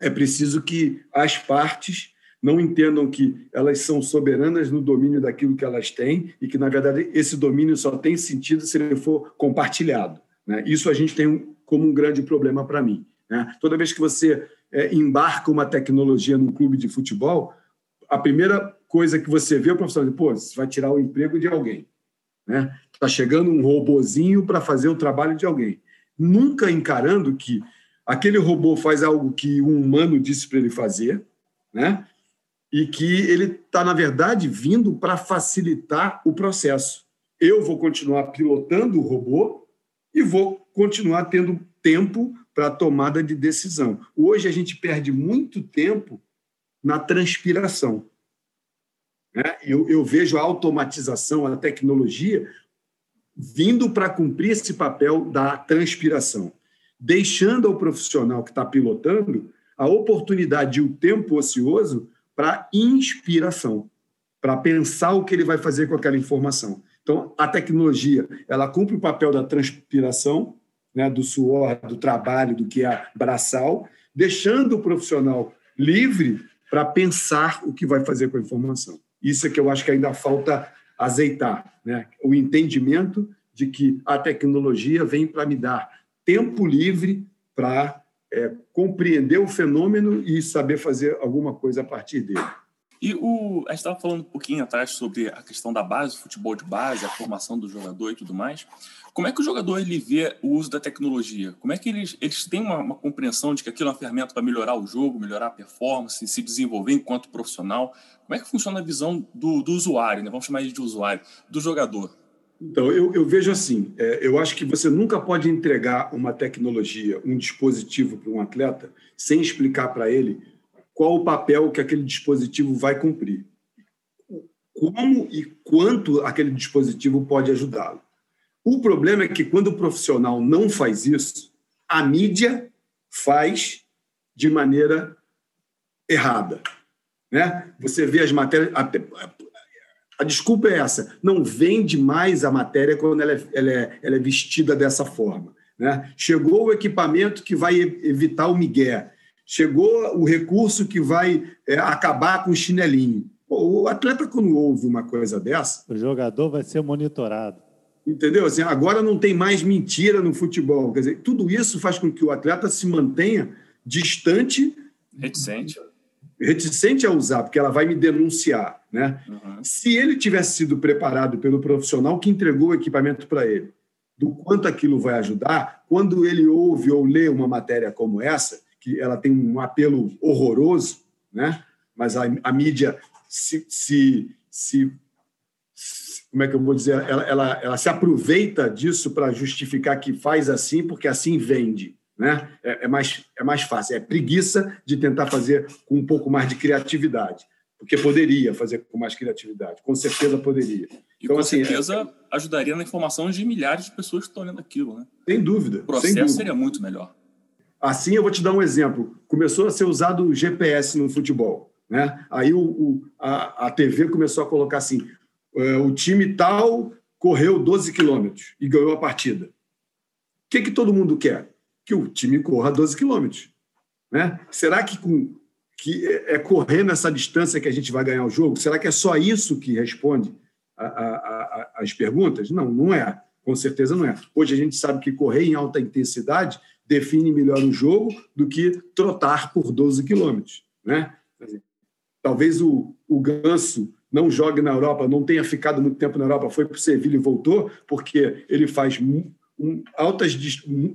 é preciso que as partes não entendam que elas são soberanas no domínio daquilo que elas têm e que, na verdade, esse domínio só tem sentido se ele for compartilhado. Né? Isso a gente tem como um grande problema para mim. Né? Toda vez que você é, embarca uma tecnologia num clube de futebol, a primeira coisa que você vê é o professor pô, você vai tirar o emprego de alguém. Está né? Tá chegando um robozinho para fazer o trabalho de alguém. Nunca encarando que aquele robô faz algo que um humano disse para ele fazer, né? e que ele está, na verdade, vindo para facilitar o processo. Eu vou continuar pilotando o robô e vou continuar tendo tempo para a tomada de decisão. Hoje a gente perde muito tempo na transpiração. Né? Eu, eu vejo a automatização, a tecnologia vindo para cumprir esse papel da transpiração, deixando ao profissional que está pilotando a oportunidade e o tempo ocioso para inspiração, para pensar o que ele vai fazer com aquela informação. Então, a tecnologia ela cumpre o papel da transpiração, né, do suor, do trabalho, do que é braçal, deixando o profissional livre para pensar o que vai fazer com a informação. Isso é que eu acho que ainda falta azeitar, né? o entendimento de que a tecnologia vem para me dar tempo livre para é, compreender o fenômeno e saber fazer alguma coisa a partir dele. E o, a gente estava falando um pouquinho atrás sobre a questão da base, futebol de base, a formação do jogador e tudo mais. Como é que o jogador ele vê o uso da tecnologia? Como é que eles, eles têm uma, uma compreensão de que aquilo é uma ferramenta para melhorar o jogo, melhorar a performance, se desenvolver enquanto profissional? Como é que funciona a visão do, do usuário, né? vamos chamar ele de usuário, do jogador? Então, eu, eu vejo assim: é, eu acho que você nunca pode entregar uma tecnologia, um dispositivo para um atleta sem explicar para ele qual o papel que aquele dispositivo vai cumprir. Como e quanto aquele dispositivo pode ajudá-lo. O problema é que quando o profissional não faz isso, a mídia faz de maneira errada. Né? Você vê as matérias. A, a, a desculpa é essa: não vende mais a matéria quando ela é, ela é, ela é vestida dessa forma. Né? Chegou o equipamento que vai evitar o migué chegou o recurso que vai é, acabar com o chinelinho. Pô, o atleta, quando ouve uma coisa dessa. O jogador vai ser monitorado. Entendeu? Assim, agora não tem mais mentira no futebol. Quer dizer, tudo isso faz com que o atleta se mantenha distante Reticente. Reticente a usar, porque ela vai me denunciar. Né? Uhum. Se ele tivesse sido preparado pelo profissional que entregou o equipamento para ele, do quanto aquilo vai ajudar, quando ele ouve ou lê uma matéria como essa, que ela tem um apelo horroroso, né? mas a, a mídia se, se, se, como é que eu vou dizer, ela, ela, ela se aproveita disso para justificar que faz assim, porque assim vende. Né? É, é, mais, é mais fácil, é preguiça de tentar fazer com um pouco mais de criatividade, porque poderia fazer com mais criatividade, com certeza poderia. E então, com assim, certeza é... ajudaria na informação de milhares de pessoas que estão lendo aquilo. Né? Sem dúvida. O processo seria muito melhor. Assim, eu vou te dar um exemplo. Começou a ser usado o GPS no futebol. Né? Aí o, o a, a TV começou a colocar assim: uh, o time tal correu 12 quilômetros e ganhou a partida. O que, que todo mundo quer? Que o time corra 12 quilômetros. Né? Será que, com, que é, é correr nessa distância que a gente vai ganhar o jogo? Será que é só isso que responde às perguntas? Não, não é. Com certeza não é. Hoje a gente sabe que correr em alta intensidade define melhor o jogo do que trotar por 12 quilômetros. Né? Talvez o, o Ganso não jogue na Europa, não tenha ficado muito tempo na Europa, foi para o Sevilha e voltou, porque ele faz altas,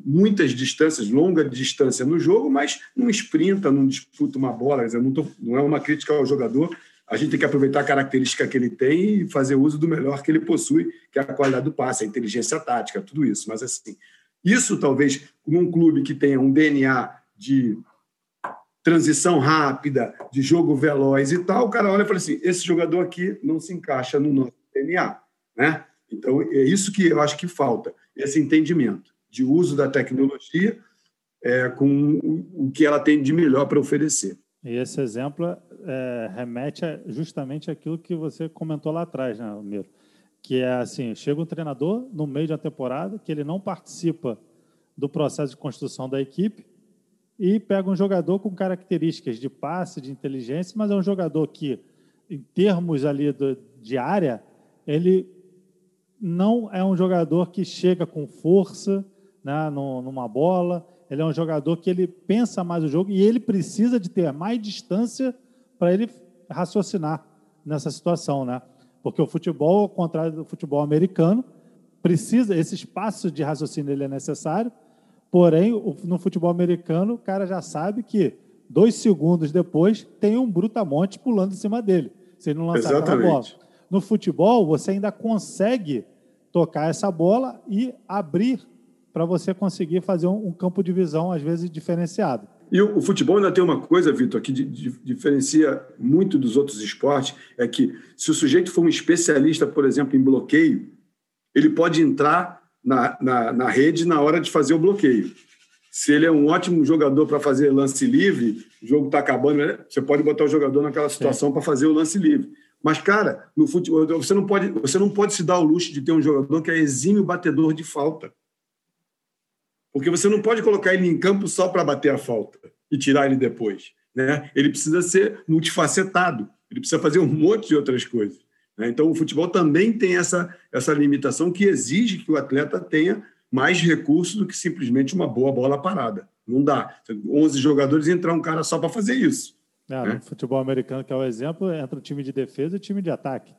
muitas distâncias, longa distância no jogo, mas não sprinta, não disputa uma bola. Não, tô, não é uma crítica ao jogador. A gente tem que aproveitar a característica que ele tem e fazer uso do melhor que ele possui, que é a qualidade do passe, a inteligência tática, tudo isso. Mas, assim, isso talvez num clube que tenha um DNA de transição rápida, de jogo veloz e tal, o cara olha e fala assim: esse jogador aqui não se encaixa no nosso DNA. Né? Então, é isso que eu acho que falta, esse entendimento de uso da tecnologia é, com o que ela tem de melhor para oferecer. E esse exemplo é, remete a justamente aquilo que você comentou lá atrás, né, Miro? Que é assim: chega um treinador no meio de uma temporada que ele não participa do processo de construção da equipe, e pega um jogador com características de passe, de inteligência, mas é um jogador que, em termos ali do, de área, ele não é um jogador que chega com força né, numa bola, ele é um jogador que ele pensa mais o jogo e ele precisa de ter mais distância para ele raciocinar nessa situação, né? Porque o futebol, ao contrário do futebol americano, precisa esse espaço de raciocínio ele é necessário, Porém, no futebol americano, o cara já sabe que dois segundos depois tem um brutamonte pulando em cima dele, se ele não lançar a bola. No futebol, você ainda consegue tocar essa bola e abrir para você conseguir fazer um, um, campo de visão, às vezes, diferenciado. E o, o futebol ainda tem uma coisa, Vitor, que di, di, diferencia muito dos outros esportes, é que se o sujeito for um especialista, por exemplo, em bloqueio, ele pode entrar na, na, na rede na hora de fazer o bloqueio. Se ele é um ótimo jogador para fazer lance livre, o jogo está acabando, né? você pode botar o jogador naquela situação para fazer o lance livre. Mas, cara, no futebol, você não, pode, você não pode se dar o luxo de ter um jogador que é exímio batedor de falta. Porque você não pode colocar ele em campo só para bater a falta e tirar ele depois. Né? Ele precisa ser multifacetado, ele precisa fazer um monte de outras coisas. Né? Então, o futebol também tem essa, essa limitação que exige que o atleta tenha mais recursos do que simplesmente uma boa bola parada. Não dá. 11 jogadores entrar um cara só para fazer isso. É, né? No futebol americano, que é o exemplo, entra o time de defesa e o time de ataque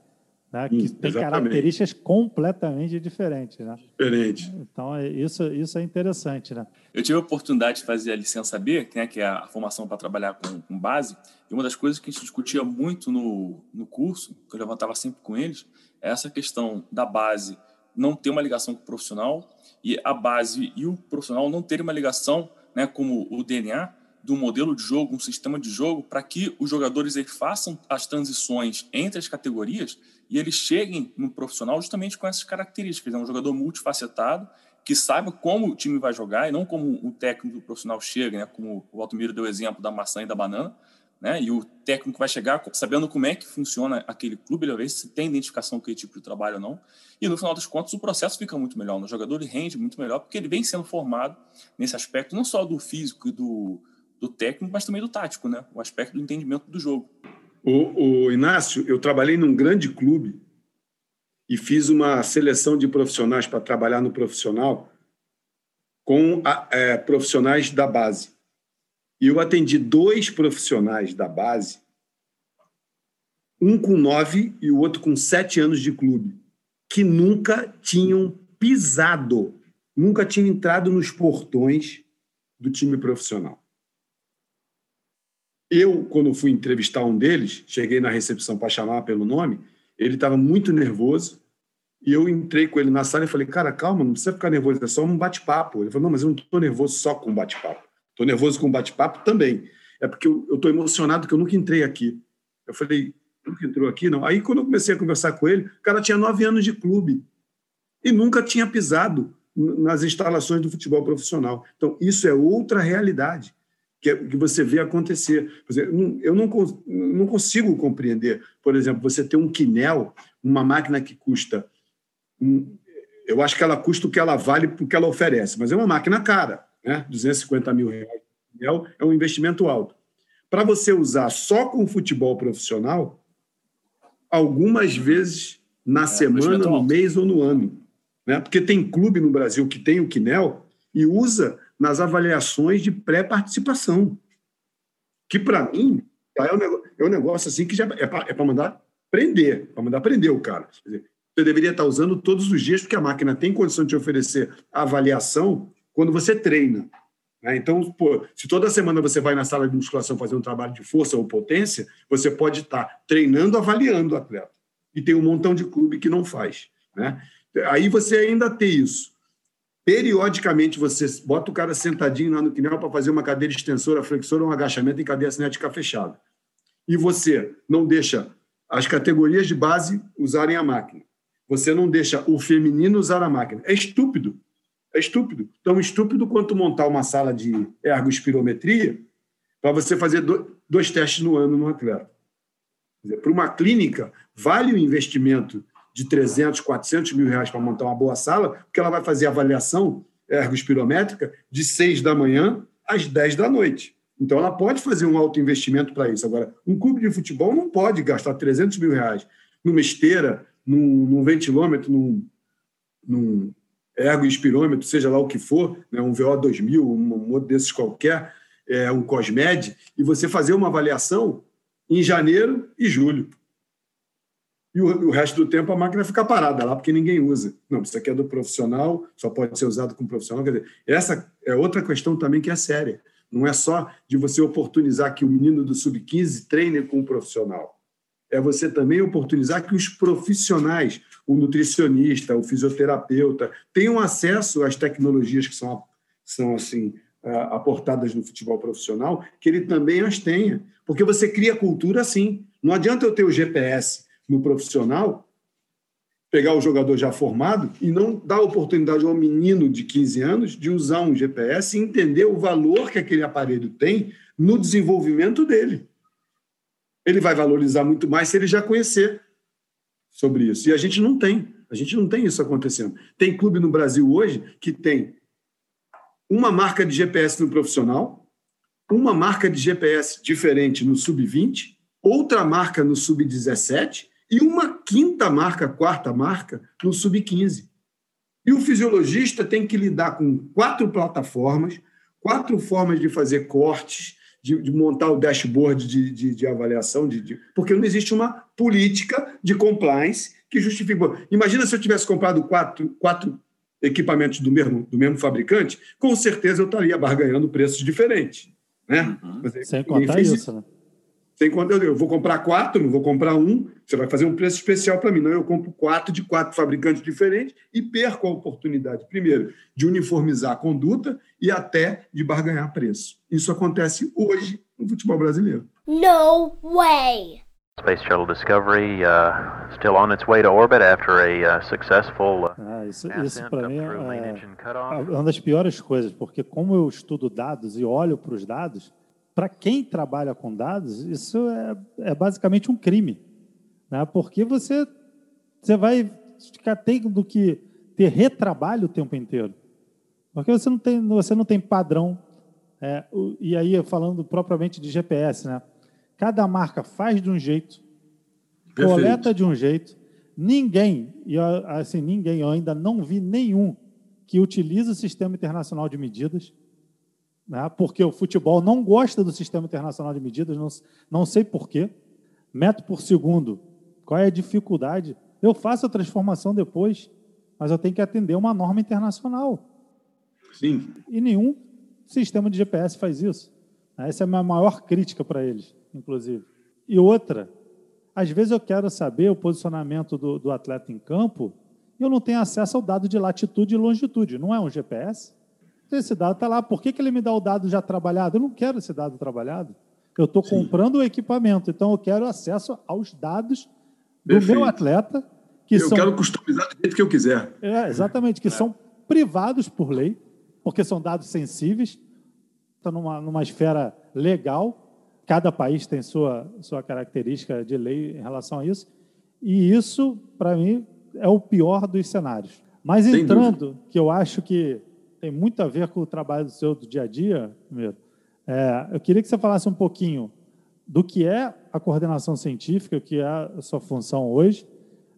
né, que tem características completamente diferentes. Né? Diferente. Então, é, isso, isso é interessante. Né? Eu tive a oportunidade de fazer a licença B, né, que é a formação para trabalhar com, com, base, e uma das coisas que a gente discutia muito no, no curso, que eu levantava sempre com eles, é essa questão da base não ter uma ligação com o profissional e a base e o profissional não terem uma ligação né, como o DNA, de um modelo de jogo, um sistema de jogo, para que os jogadores eles façam as transições entre as categorias e eles cheguem no profissional justamente com essas características. É um jogador multifacetado que saiba como o time vai jogar e não como o técnico profissional chega, né? como o Altomiro deu o exemplo da maçã e da banana, né? e o técnico vai chegar sabendo como é que funciona aquele clube, ele vai ver se tem identificação com aquele tipo de trabalho ou não, e no final das contas o processo fica muito melhor, o jogador ele rende muito melhor, porque ele vem sendo formado nesse aspecto, não só do físico e do, do técnico, mas também do tático, né? o aspecto do entendimento do jogo. O, o, Inácio, eu trabalhei num grande clube e fiz uma seleção de profissionais para trabalhar no profissional com a, é, profissionais da base. E eu atendi dois profissionais da base, um com nove e o outro com sete anos de clube, que nunca tinham pisado, nunca tinham entrado nos portões do time profissional. Eu, quando fui entrevistar um deles, cheguei na recepção para chamar pelo nome, ele estava muito nervoso, e eu entrei com ele na sala e falei, cara, calma, não precisa ficar nervoso, é só um bate-papo. Ele falou, não, mas eu não estou nervoso só com bate-papo. Estou nervoso com bate-papo também. É porque eu estou emocionado que eu nunca entrei aqui. Eu falei, nunca entrou aqui, não. Aí, quando eu comecei a conversar com ele, o cara tinha nove anos de clube e nunca tinha pisado nas instalações do futebol profissional. Então, isso é outra realidade que, que você vê acontecer. Eu não, não consigo compreender, por exemplo, você ter um quinel, uma máquina que custa eu acho que ela custa o que ela vale porque que ela oferece, mas é uma máquina cara, né? 250 mil reais é um investimento alto. Para você usar só com futebol profissional, algumas vezes na é, semana, no mês ou no ano. Né? Porque tem clube no Brasil que tem o Quinel e usa nas avaliações de pré-participação. Que, para mim, é um, negócio, é um negócio assim que já é para é mandar prender, para mandar prender o cara. Dizer, você deveria estar usando todos os dias, porque a máquina tem condição de te oferecer avaliação quando você treina. Né? Então, pô, se toda semana você vai na sala de musculação fazer um trabalho de força ou potência, você pode estar treinando, avaliando o atleta. E tem um montão de clube que não faz. Né? Aí você ainda tem isso. Periodicamente você bota o cara sentadinho lá no quinel para fazer uma cadeira extensora, flexora, um agachamento em cadeia cinética fechada. E você não deixa as categorias de base usarem a máquina você não deixa o feminino usar a máquina. É estúpido. É estúpido. Tão estúpido quanto montar uma sala de ergospirometria para você fazer dois testes no ano no atleta. Para uma clínica, vale o investimento de 300, 400 mil reais para montar uma boa sala, porque ela vai fazer avaliação ergospirométrica de 6 da manhã às 10 da noite. Então, ela pode fazer um alto investimento para isso. Agora, um clube de futebol não pode gastar 300 mil reais numa esteira, num, num ventilômetro, num, num ergo inspirômetro, seja lá o que for, né, um VO2000, um outro desses qualquer, é, um COSMED, e você fazer uma avaliação em janeiro e julho. E o, o, resto do tempo a máquina fica parada lá, porque ninguém usa. Não, isso aqui é do profissional, só pode ser usado com profissional. Quer dizer, essa é outra questão também que é séria. Não é só de você oportunizar que o menino do sub-15 treine com o profissional é você também oportunizar que os profissionais, o nutricionista, o fisioterapeuta, tenham acesso às tecnologias que são, são assim aportadas no futebol profissional, que ele também as tenha, porque você cria cultura assim. Não adianta eu ter o GPS no profissional, pegar o jogador já formado e não dar oportunidade ao menino de 15 anos de usar um GPS e entender o valor que aquele aparelho tem no desenvolvimento dele ele vai valorizar muito mais se ele já conhecer sobre isso. E a gente não tem. A gente não tem isso acontecendo. Tem clube no Brasil hoje que tem uma marca de GPS no profissional, uma marca de GPS diferente no sub-20, outra marca no sub-17 e uma quinta marca, quarta marca no sub-15. E o fisiologista tem que lidar com quatro plataformas, quatro formas de fazer cortes, de, de montar o dashboard de, de, de avaliação, de, porque não existe uma política de compliance que justifique. Imagina se eu tivesse comprado quatro, quatro equipamentos do mesmo, do mesmo fabricante, com certeza eu estaria barganhando preços diferentes. Né? Uhum. Sem contar isso, né? Sem conta, eu vou comprar quatro, não vou comprar um, você vai fazer um preço especial para mim. Não, eu compro quatro de quatro fabricantes diferentes e perco a oportunidade, primeiro, de uniformizar a conduta e até de barganhar preço. Isso acontece hoje no futebol brasileiro. No way! Space Shuttle Discovery uh, still on its way to orbit after a uh, successful uh, ah, isso, isso para mim é, é uma das piores coisas, porque como eu estudo dados e olho para os dados, para quem trabalha com dados, isso é, é basicamente um crime. Né? Porque você, você vai ficar tendo que ter retrabalho o tempo inteiro. Porque você não tem, você não tem padrão. É, e aí, falando propriamente de GPS, né? cada marca faz de um jeito, Perfeito. coleta de um jeito. Ninguém, e assim, ninguém, eu ainda não vi nenhum que utilize o Sistema Internacional de Medidas né? porque o futebol não gosta do sistema internacional de medidas, não, não sei porquê. Metro por segundo, qual é a dificuldade? Eu faço a transformação depois, mas eu tenho que atender uma norma internacional. Sim. E nenhum sistema de GPS faz isso. Essa é a minha maior crítica para eles, inclusive. E outra, às vezes eu quero saber o posicionamento do, do atleta em campo e eu não tenho acesso ao dado de latitude e longitude. Não é um GPS? Esse dado está lá. Por que, que ele me dá o dado já trabalhado? Eu não quero esse dado trabalhado. Eu estou comprando o equipamento, então eu quero acesso aos dados do Perfeito. meu atleta. Que eu são... quero customizar do jeito que eu quiser. É, exatamente, que é. são privados por lei, porque são dados sensíveis, estão numa, numa esfera legal. Cada país tem sua, sua característica de lei em relação a isso. E isso, para mim, é o pior dos cenários. Mas entrando, que eu acho que tem muito a ver com o trabalho do seu do dia a dia, primeiro, é, eu queria que você falasse um pouquinho do que é a coordenação científica, o que é a sua função hoje,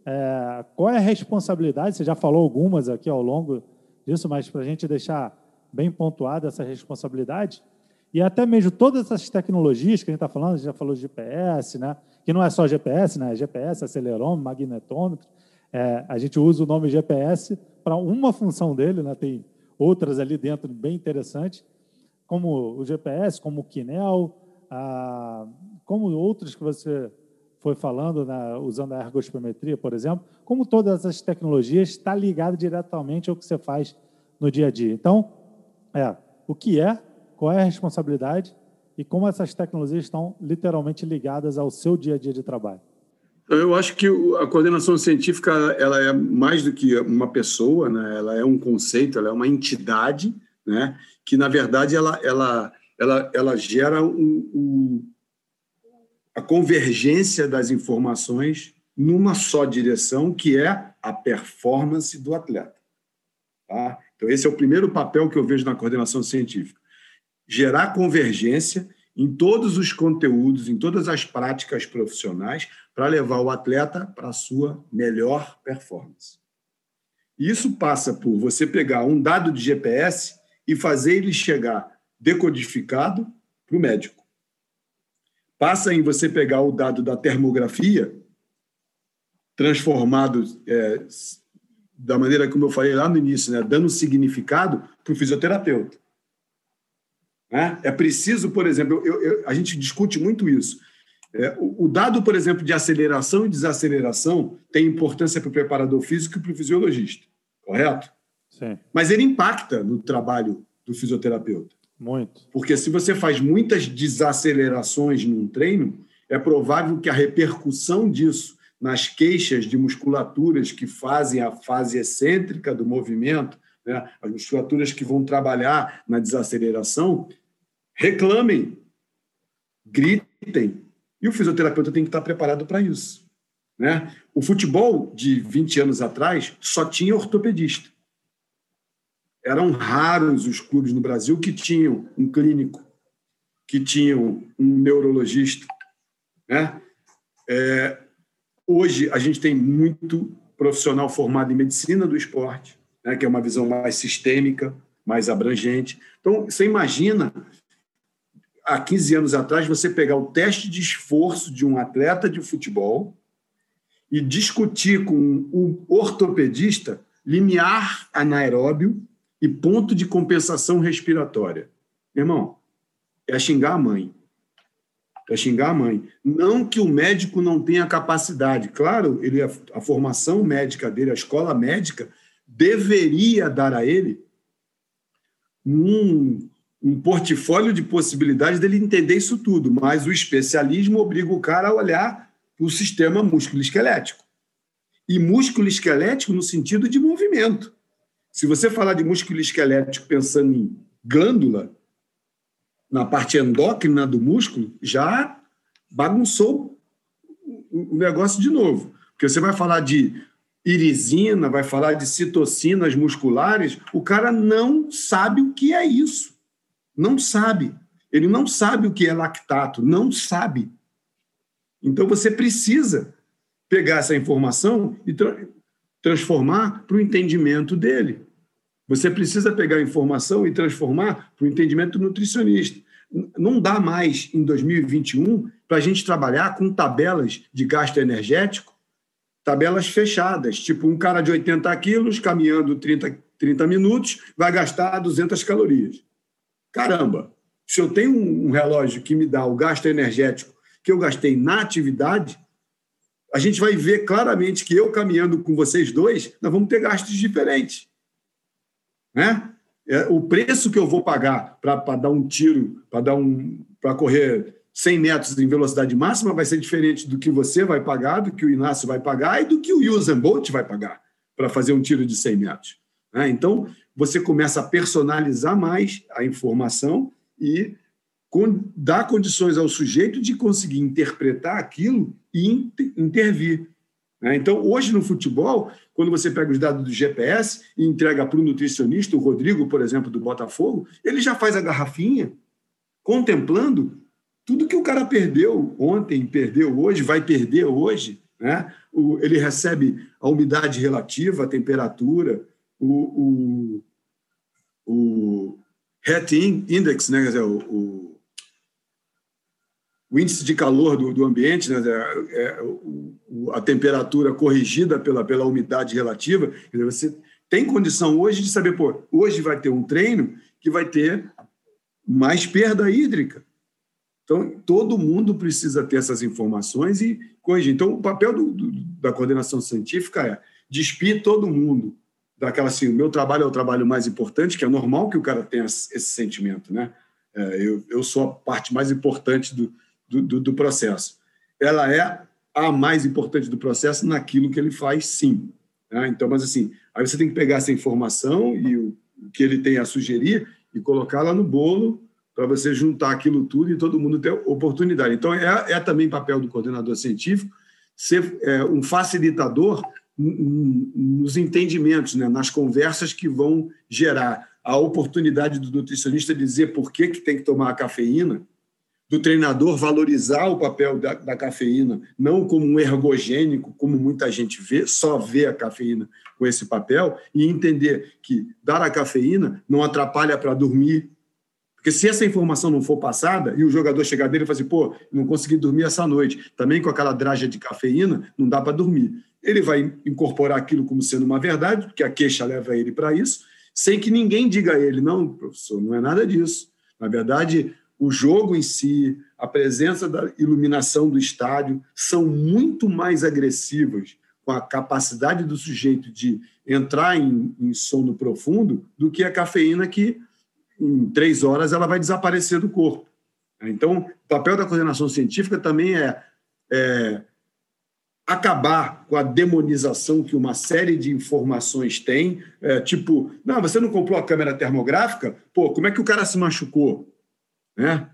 é, qual é a responsabilidade, você já falou algumas aqui ao longo disso, mas para a gente deixar bem pontuada essa responsabilidade, e até mesmo todas essas tecnologias que a gente está falando, a gente já falou de GPS, né? que não é só GPS, né? GPS, acelerômetro, magnetômetro, é, a gente usa o nome GPS para uma função dele, né? tem outras ali dentro bem interessantes, como o GPS, como o Kinel, a, como outros que você foi falando, né, usando a ergospirometria, por exemplo, como todas essas tecnologias está ligado diretamente ao que você faz no dia a dia. Então, é o que é, qual é a responsabilidade e como essas tecnologias estão literalmente ligadas ao seu dia a dia de trabalho. Eu acho que a coordenação científica ela é mais do que uma pessoa, né? ela é um conceito, ela é uma entidade, né? que na verdade ela, ela, ela, ela gera um, um, a convergência das informações numa só direção, que é a performance do atleta. Tá? Então, esse é o primeiro papel que eu vejo na coordenação científica: gerar convergência em todos os conteúdos, em todas as práticas profissionais, para levar o atleta para a sua melhor performance. Isso passa por você pegar um dado de GPS e fazer ele chegar decodificado para o médico. Passa em você pegar o dado da termografia, transformado é, da maneira como eu falei lá no início, né, dando significado para o fisioterapeuta. Né? É preciso, por exemplo, eu, eu, a gente discute muito isso. É, o, o, dado, por exemplo, de aceleração e desaceleração tem importância para o preparador físico e para o fisiologista, correto? Sim. Mas ele impacta no trabalho do fisioterapeuta. Muito. Porque se você faz muitas desacelerações num treino, é provável que a repercussão disso nas queixas de musculaturas que fazem a fase excêntrica do movimento, né, as musculaturas que vão trabalhar na desaceleração, reclamem, gritem, e o fisioterapeuta tem que estar preparado para isso. Né? O futebol de 20 anos atrás só tinha ortopedista. Eram raros os clubes no Brasil que tinham um clínico, que tinham um neurologista. Né? É, Hoje, a gente tem muito profissional formado em medicina do esporte, né, que é uma visão mais sistêmica, mais abrangente. Então, você imagina, há 15 anos atrás, você pegar o teste de esforço de um atleta de futebol e discutir com o ortopedista limiar anaeróbio e ponto de compensação respiratória. Irmão, é xingar a mãe para xingar a mãe. Não que o médico não tenha capacidade. Claro, ele a formação médica dele, a escola médica, deveria dar a ele um, um portfólio de possibilidades dele entender isso tudo, mas o especialismo obriga o cara a olhar o sistema músculo-esquelético. E músculo-esquelético no sentido de movimento. Se você falar de músculo esquelético pensando em glândula, na parte endócrina do músculo, já bagunçou o negócio de novo. Porque você vai falar de irisina, vai falar de citocinas musculares, o cara não sabe o que é isso. Não sabe. Ele não sabe o que é lactato, não sabe. Então você precisa pegar essa informação e tra transformar para o entendimento dele. Você precisa pegar a informação e transformar para o entendimento do nutricionista. Não dá mais, em 2021, para a gente trabalhar com tabelas de gasto energético, tabelas fechadas, tipo um cara de 80 quilos caminhando 30, 30 minutos vai gastar 200 calorias. Caramba, se eu tenho um relógio que me dá o gasto energético que eu gastei na atividade, a gente vai ver claramente que eu caminhando com vocês dois, nós vamos ter gastos diferentes. Né? É, o preço que eu vou pagar para dar um tiro, para dar um para correr 100 metros em velocidade máxima vai ser diferente do que você vai pagar, do que o Inácio vai pagar e do que o Usain Bolt vai pagar para fazer um tiro de 100 metros. Né? Então, você começa a personalizar mais a informação e dar condições ao sujeito de conseguir interpretar aquilo e intervir. Né? Então, hoje no futebol, quando você pega os dados do GPS e entrega para o nutricionista, o Rodrigo, por exemplo, do Botafogo, ele já faz a garrafinha contemplando tudo que o cara perdeu ontem, perdeu hoje, vai perder hoje. Né? ele recebe a umidade relativa, a temperatura, o, o, o HET Index, né? o, o o índice de calor do, do ambiente, né, é, é, o, a temperatura corrigida pela, pela umidade relativa, dizer, você tem condição hoje de saber, pô, hoje vai ter um treino que vai ter mais perda hídrica. Então, todo mundo precisa ter essas informações e corrigir. Então, o papel do, do, da coordenação científica é despir todo mundo daquela assim, o meu trabalho é o trabalho mais importante, que é normal que o cara tenha esse sentimento, né? É, eu, eu sou a parte mais importante do, do, do, processo. Ela é a mais importante do processo naquilo que ele faz, sim. Né? Então, mas assim, aí você tem que pegar essa informação e o, o que ele tem a sugerir e colocar lá no bolo para você juntar aquilo tudo e todo mundo ter oportunidade. Então, é, é também papel do coordenador científico ser é, um facilitador nos entendimentos, né? nas conversas que vão gerar a oportunidade do nutricionista dizer por que, que tem que tomar a cafeína, do treinador valorizar o papel da, da, cafeína, não como um ergogênico, como muita gente vê, só vê a cafeína com esse papel, e entender que dar a cafeína não atrapalha para dormir. Porque se essa informação não for passada e o jogador chegar dele e falar assim, pô, não consegui dormir essa noite, também com aquela draja de cafeína, não dá para dormir. Ele vai incorporar aquilo como sendo uma verdade, porque a queixa leva ele para isso, sem que ninguém diga a ele, não, professor, não é nada disso. Na verdade, o jogo em si, a presença da iluminação do estádio são muito mais agressivas com a capacidade do sujeito de entrar em, em sono profundo do que a cafeína que em três horas ela vai desaparecer do corpo. Então, o papel da coordenação científica também é, é acabar com a demonização que uma série de informações tem, é, tipo, não, você não comprou a câmera termográfica? Pô, como é que o cara se machucou? Né?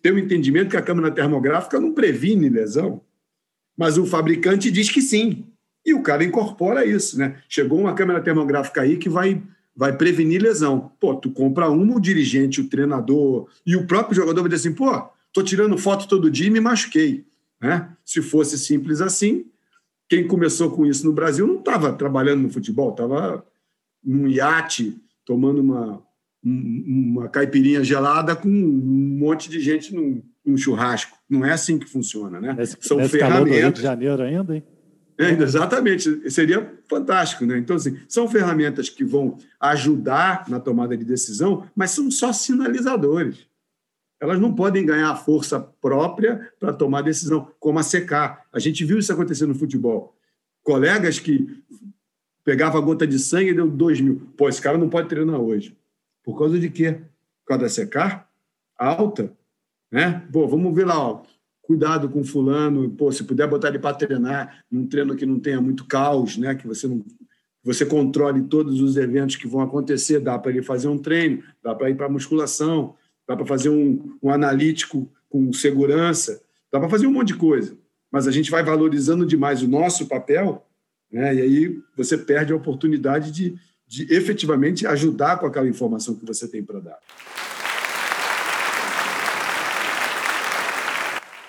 Tem o um entendimento que a câmera termográfica não previne lesão, mas o fabricante diz que sim. E o cara incorpora isso. Né? Chegou uma câmera termográfica aí que vai, vai prevenir lesão. Pô, tu compra uma, o dirigente, o treinador e o próprio jogador vai dizer assim: pô, tô tirando foto todo dia e me machuquei. Né? Se fosse simples assim, quem começou com isso no Brasil não estava trabalhando no futebol, estava num iate, tomando uma, uma caipirinha gelada com um monte de gente num, num churrasco. Não é assim que funciona, né? Esse, São esse ferramentas. Rio de Janeiro ainda, hein? É, exatamente, seria fantástico, né? Então, assim, são ferramentas que vão ajudar na tomada de decisão, mas são só sinalizadores. Elas não podem ganhar força própria para tomar decisão, como a secar. A gente viu isso acontecer no futebol. Colegas que pegava gota de sangue e deu dois mil. Pô, esse cara não pode treinar hoje. Por causa de quê? Por causa da secar alta, né? Pô, vamos ver lá, ó. Cuidado com fulano, pô, se puder botar ele para treinar num treino que não tenha muito caos, né? Que você não você controle todos os eventos que vão acontecer, dá para ele fazer um treino, dá para ir para musculação, dá para fazer um, um analítico com segurança, dá para fazer um monte de coisa. Mas a gente vai valorizando demais o nosso papel, né? E aí você perde a oportunidade de, de efetivamente ajudar com aquela informação que você tem para dar.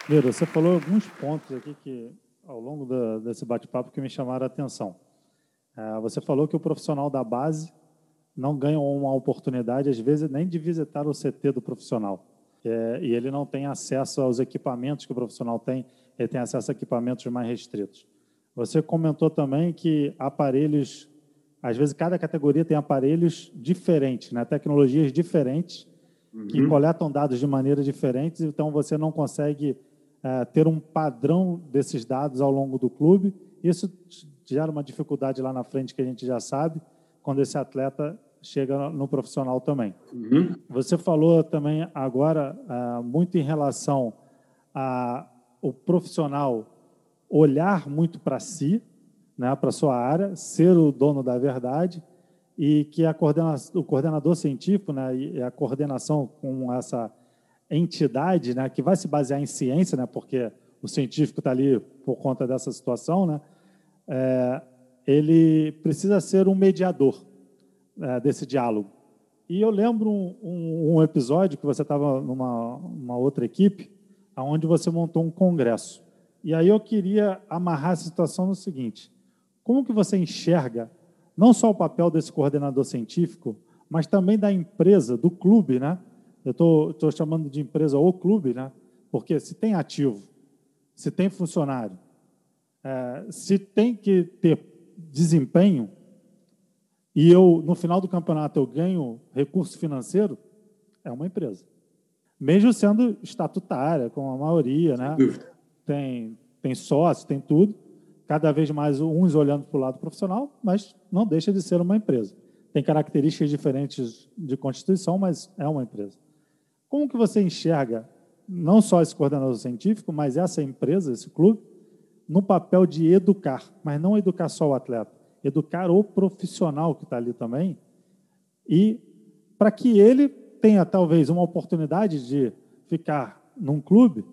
Lira, você falou alguns pontos aqui que, ao longo da, desse bate-papo, que me chamaram a atenção. É, você falou que o profissional da base não ganham uma oportunidade, às vezes, nem de visitar o CT do profissional. É, e ele não tem acesso aos equipamentos que o profissional tem, ele tem acesso a equipamentos mais restritos. Você comentou também que aparelhos, às vezes cada categoria tem aparelhos diferentes, né? tecnologias diferentes, uhum. que coletam dados de maneiras diferentes, então você não consegue é, ter um padrão desses dados ao longo do clube. Isso gera uma dificuldade lá na frente que a gente já sabe, quando esse atleta chega no profissional também. Uhum. Você falou também agora uh, muito em relação ao profissional olhar muito para si, né, para sua área, ser o dono da verdade e que a coordena o coordenador científico né, e a coordenação com essa entidade né, que vai se basear em ciência, né, porque o científico está ali por conta dessa situação, né, é, ele precisa ser um mediador é, desse diálogo. E eu lembro um, um, um episódio que você estava numa uma outra equipe, onde você montou um congresso. E aí eu queria amarrar a situação no seguinte: como que você enxerga não só o papel desse coordenador científico, mas também da empresa, do clube, né? Eu estou chamando de empresa ou clube, né? Porque se tem ativo, se tem funcionário, é, se tem que ter desempenho, e eu, no final do campeonato, eu ganho recurso financeiro, é uma empresa. Mesmo sendo estatutária, com a maioria, né? Tem, tem sócio, tem tudo. Cada vez mais uns olhando para o lado profissional, mas não deixa de ser uma empresa. Tem características diferentes de constituição, mas é uma empresa. Como que você enxerga não só esse coordenador científico, mas essa empresa, esse clube, no papel de educar, mas não educar só o atleta, educar o profissional que está ali também, e para que ele tenha talvez uma oportunidade de ficar num clube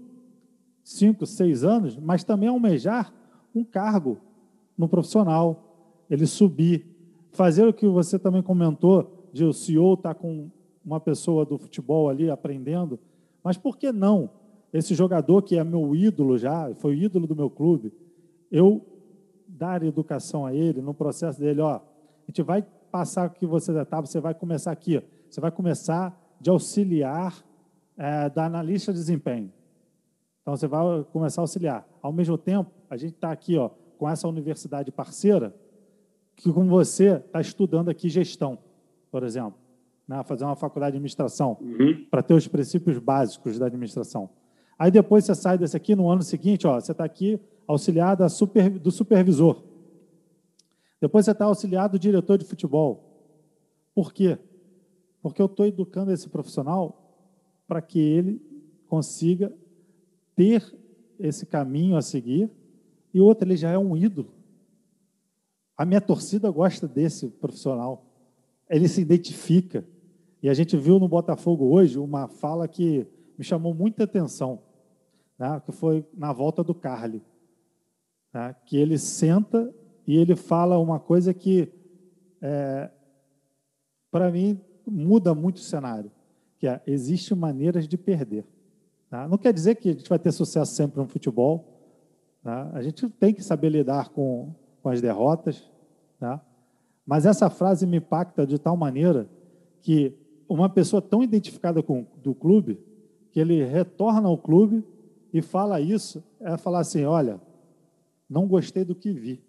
cinco, seis anos, mas também almejar um cargo no profissional, ele subir, fazer o que você também comentou, de o CEO estar tá com uma pessoa do futebol ali aprendendo, mas por que não esse jogador que é meu ídolo já, foi o ídolo do meu clube, eu dar educação a ele no processo dele, ó, a gente vai passar o que você já estava, você vai começar aqui, ó, você vai começar de auxiliar é, da analista de desempenho. Então você vai começar a auxiliar. Ao mesmo tempo, a gente está aqui, ó, com essa universidade parceira, que com você está estudando aqui gestão, por exemplo, né, fazer uma faculdade de administração uhum. para ter os princípios básicos da administração. Aí depois você sai desse aqui, no ano seguinte, ó, você está aqui auxiliado super, do supervisor. Depois você está auxiliado do diretor de futebol. Por quê? Porque eu estou educando esse profissional para que ele consiga ter esse caminho a seguir. E outro, ele já é um ídolo. A minha torcida gosta desse profissional. Ele se identifica. E a gente viu no Botafogo hoje uma fala que me chamou muita atenção né, que foi na volta do Carly, né, que ele senta e ele fala uma coisa que, é, para mim, muda muito o cenário, que é, existe maneiras de perder. Tá? Não quer dizer que a gente vai ter sucesso sempre no futebol, tá? a gente tem que saber lidar com, com as derrotas, tá? mas essa frase me impacta de tal maneira que uma pessoa tão identificada com do clube, que ele retorna ao clube e fala isso, é falar assim: olha, não gostei do que vi.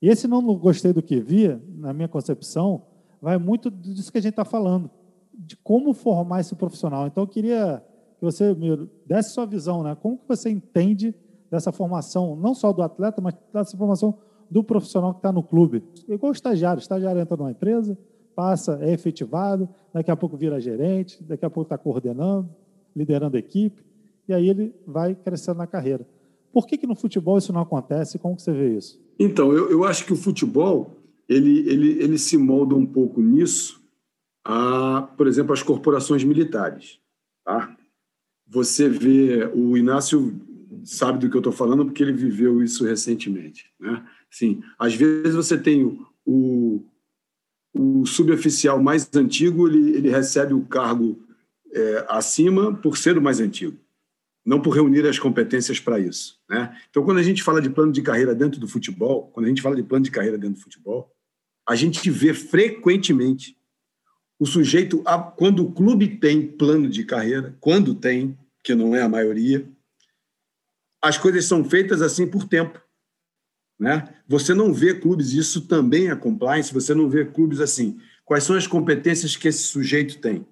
E esse não gostei do que vi, na minha concepção, vai muito disso que a gente está falando, de como formar esse profissional. Então, eu queria que você me desse sua visão, né? Como que você entende dessa formação, não só do atleta, mas dessa formação do profissional que está no clube? Igual o estagiário. O estagiário entra numa empresa, passa, é efetivado, daqui a pouco vira gerente, daqui a pouco está coordenando, liderando a equipe e aí ele vai crescendo na carreira. Por que, que no futebol isso não acontece? Como que você vê isso? Então, eu, eu acho que o futebol ele, ele, ele se molda um pouco nisso a, por exemplo, as corporações militares. Tá? Você vê, o Inácio sabe do que eu estou falando porque ele viveu isso recentemente. Né? Sim, às vezes você tem o, o suboficial mais antigo, ele, ele recebe o cargo é, acima por ser o mais antigo não por reunir as competências para isso. Né? Então, quando a gente fala de plano de carreira dentro do futebol, quando a gente fala de plano de carreira dentro do futebol, a gente vê frequentemente o sujeito, quando o clube tem plano de carreira, quando tem, que não é a maioria, as coisas são feitas assim por tempo. Né? Você não vê clubes, isso também é compliance, você não vê clubes assim. Quais são as competências que esse sujeito tem?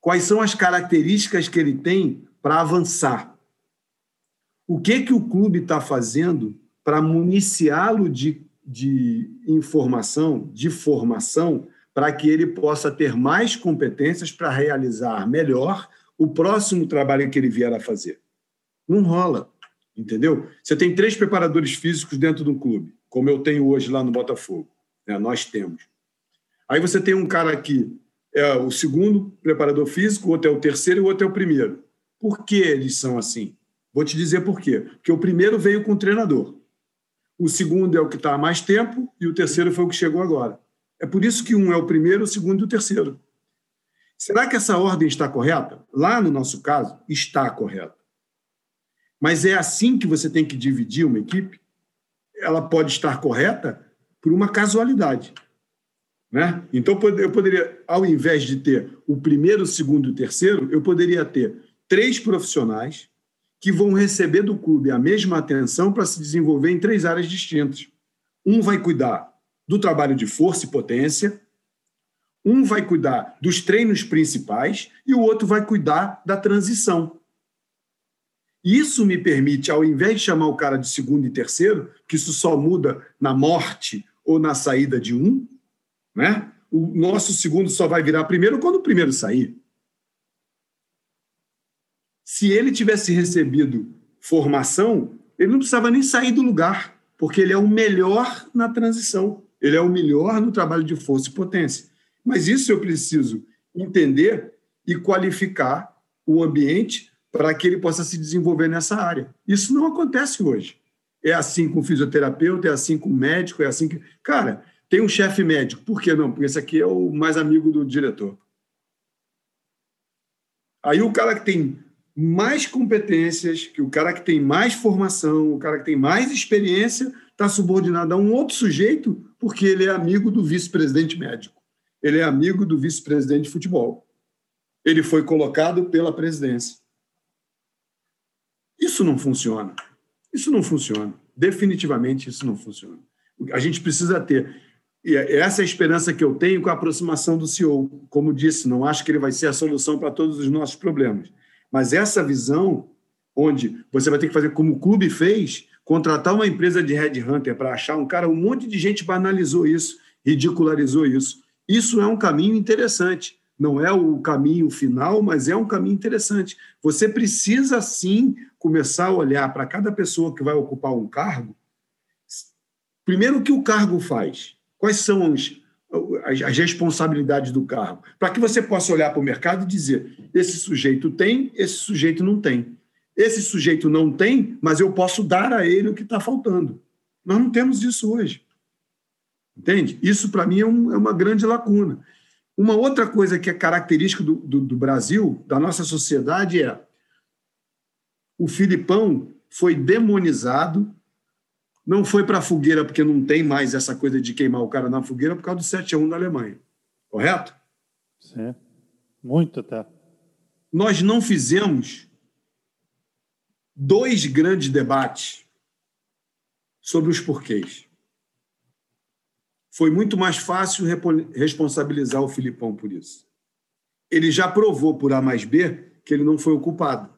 Quais são as características que ele tem para avançar? O que, que o clube está fazendo para municiá-lo de, de informação, de formação, para que ele possa ter mais competências para realizar melhor o próximo trabalho que ele vier a fazer? Não rola, entendeu? Você tem três preparadores físicos dentro do clube, como eu tenho hoje lá no Botafogo. Né? Nós temos. Aí você tem um cara aqui, é o segundo preparador físico, o outro é o terceiro e o outro é o primeiro. Por que eles são assim? Vou te dizer por quê. Porque o primeiro veio com o treinador. O segundo é o que está há mais tempo e o terceiro foi o que chegou agora. É por isso que um é o primeiro, o segundo e o terceiro. Será que essa ordem está correta? Lá no nosso caso, está correta. Mas é assim que você tem que dividir uma equipe? Ela pode estar correta por uma casualidade. Né? Então, eu poderia, ao invés de ter o primeiro, o segundo e o terceiro, eu poderia ter três profissionais que vão receber do clube a mesma atenção para se desenvolver em três áreas distintas. Um vai cuidar do trabalho de força e potência, um vai cuidar dos treinos principais e o outro vai cuidar da transição. Isso me permite, ao invés de chamar o cara de segundo e terceiro, que isso só muda na morte ou na saída de um, né? O nosso segundo só vai virar primeiro quando o primeiro sair. Se ele tivesse recebido formação, ele não precisava nem sair do lugar, porque ele é o melhor na transição, ele é o melhor no trabalho de força e potência. Mas isso eu preciso entender e qualificar o ambiente para que ele possa se desenvolver nessa área. Isso não acontece hoje. É assim com o fisioterapeuta, é assim com o médico, é assim que. Cara, tem um chefe médico. Por que não? Porque esse aqui é o mais amigo do diretor. Aí o cara que tem mais competências, que o cara que tem mais formação, o cara que tem mais experiência, está subordinado a um outro sujeito porque ele é amigo do vice-presidente médico. Ele é amigo do vice-presidente de futebol. Ele foi colocado pela presidência. Isso não funciona. Isso não funciona. Definitivamente isso não funciona. A gente precisa ter e é essa é a esperança que eu tenho com a aproximação do CEO. Como disse, não acho que ele vai ser a solução para todos os nossos problemas. Mas essa visão, onde você vai ter que fazer como o clube fez, contratar uma empresa de headhunter para achar um cara, um monte de gente banalizou isso, ridicularizou isso. Isso é um caminho interessante. Não é o caminho final, mas é um caminho interessante. Você precisa, sim, começar a olhar para cada pessoa que vai ocupar um cargo. Primeiro, o que o cargo faz? Quais são as, as responsabilidades do cargo? Para que você possa olhar para o mercado e dizer: esse sujeito tem, esse sujeito não tem. Esse sujeito não tem, mas eu posso dar a ele o que está faltando. Nós não temos isso hoje. Entende? Isso, para mim, é, um, é, uma grande lacuna. Uma outra coisa que é característica do, do, do Brasil, da nossa sociedade, é o Filipão foi demonizado não foi para a fogueira porque não tem mais essa coisa de queimar o cara na fogueira por causa do 7 a 1 da Alemanha. Correto? Sim. Muito até. Nós não fizemos dois grandes debates sobre os porquês. Foi muito mais fácil responsabilizar o Filipão por isso. Ele já provou por A mais B que ele não foi o culpado.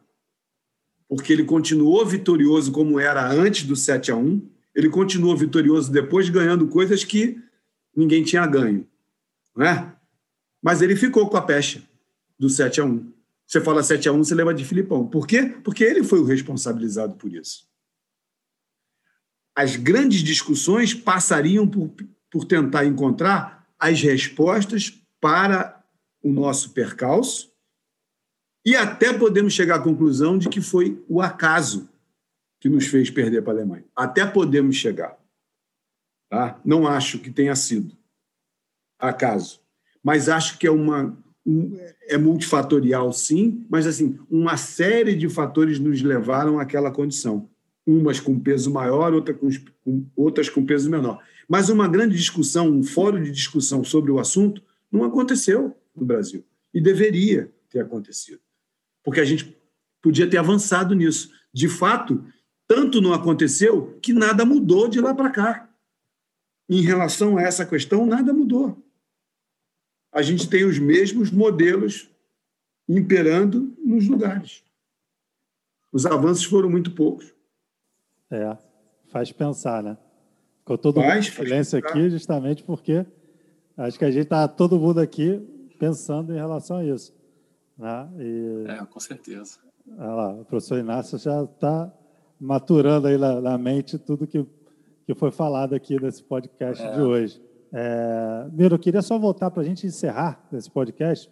Porque ele continuou vitorioso como era antes do 7 a 1 ele continuou vitorioso depois, ganhando coisas que ninguém tinha ganho. Não é? Mas ele ficou com a pecha do 7 a 1 Você fala 7 a 1 você lembra de Filipão. Por quê? Porque ele foi o responsabilizado por isso. As grandes discussões passariam por, por tentar encontrar as respostas para o nosso percalço e até podemos chegar à conclusão de que foi o acaso que nos fez perder para a Alemanha. Até podemos chegar. Tá? Não acho que tenha sido acaso, mas acho que é uma um, é multifatorial, sim, mas assim uma série de fatores nos levaram àquela condição. umas com peso maior, outra com, com, outras com peso menor. Mas uma grande discussão, um fórum de discussão sobre o assunto, não aconteceu no Brasil. E deveria ter acontecido. Porque a gente podia ter avançado nisso. De fato, tanto não aconteceu que nada mudou de lá para cá. Em relação a essa questão, nada mudou. A gente tem os mesmos modelos imperando nos lugares. Os avanços foram muito poucos. É, faz pensar, né? Ficou todo faz, mundo em silêncio aqui justamente porque acho que a gente está todo mundo aqui pensando em relação a isso. Né? E, é, com certeza. Olha lá, o professor Inácio já está maturando aí na, na, mente tudo que, que foi falado aqui nesse podcast é. de hoje. É, Miro, eu queria só voltar para a gente encerrar esse podcast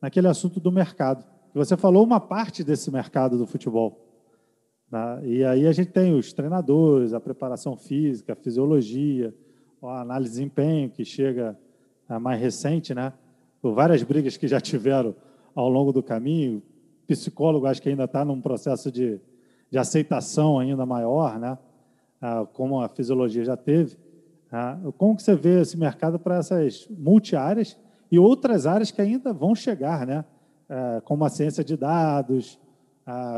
naquele assunto do mercado. Você falou uma parte desse mercado do futebol. Né? E aí a gente tem os treinadores, a preparação física, a fisiologia, a análise de desempenho, que chega a mais recente, né? por várias brigas que já tiveram ao longo do caminho. Psicólogo, acho que ainda está num processo de, de aceitação ainda maior, né? Ah, como a fisiologia já teve. Ah, como que você vê esse mercado para essas multiáreas e outras áreas que ainda vão chegar, né? Ah, como a ciência de dados,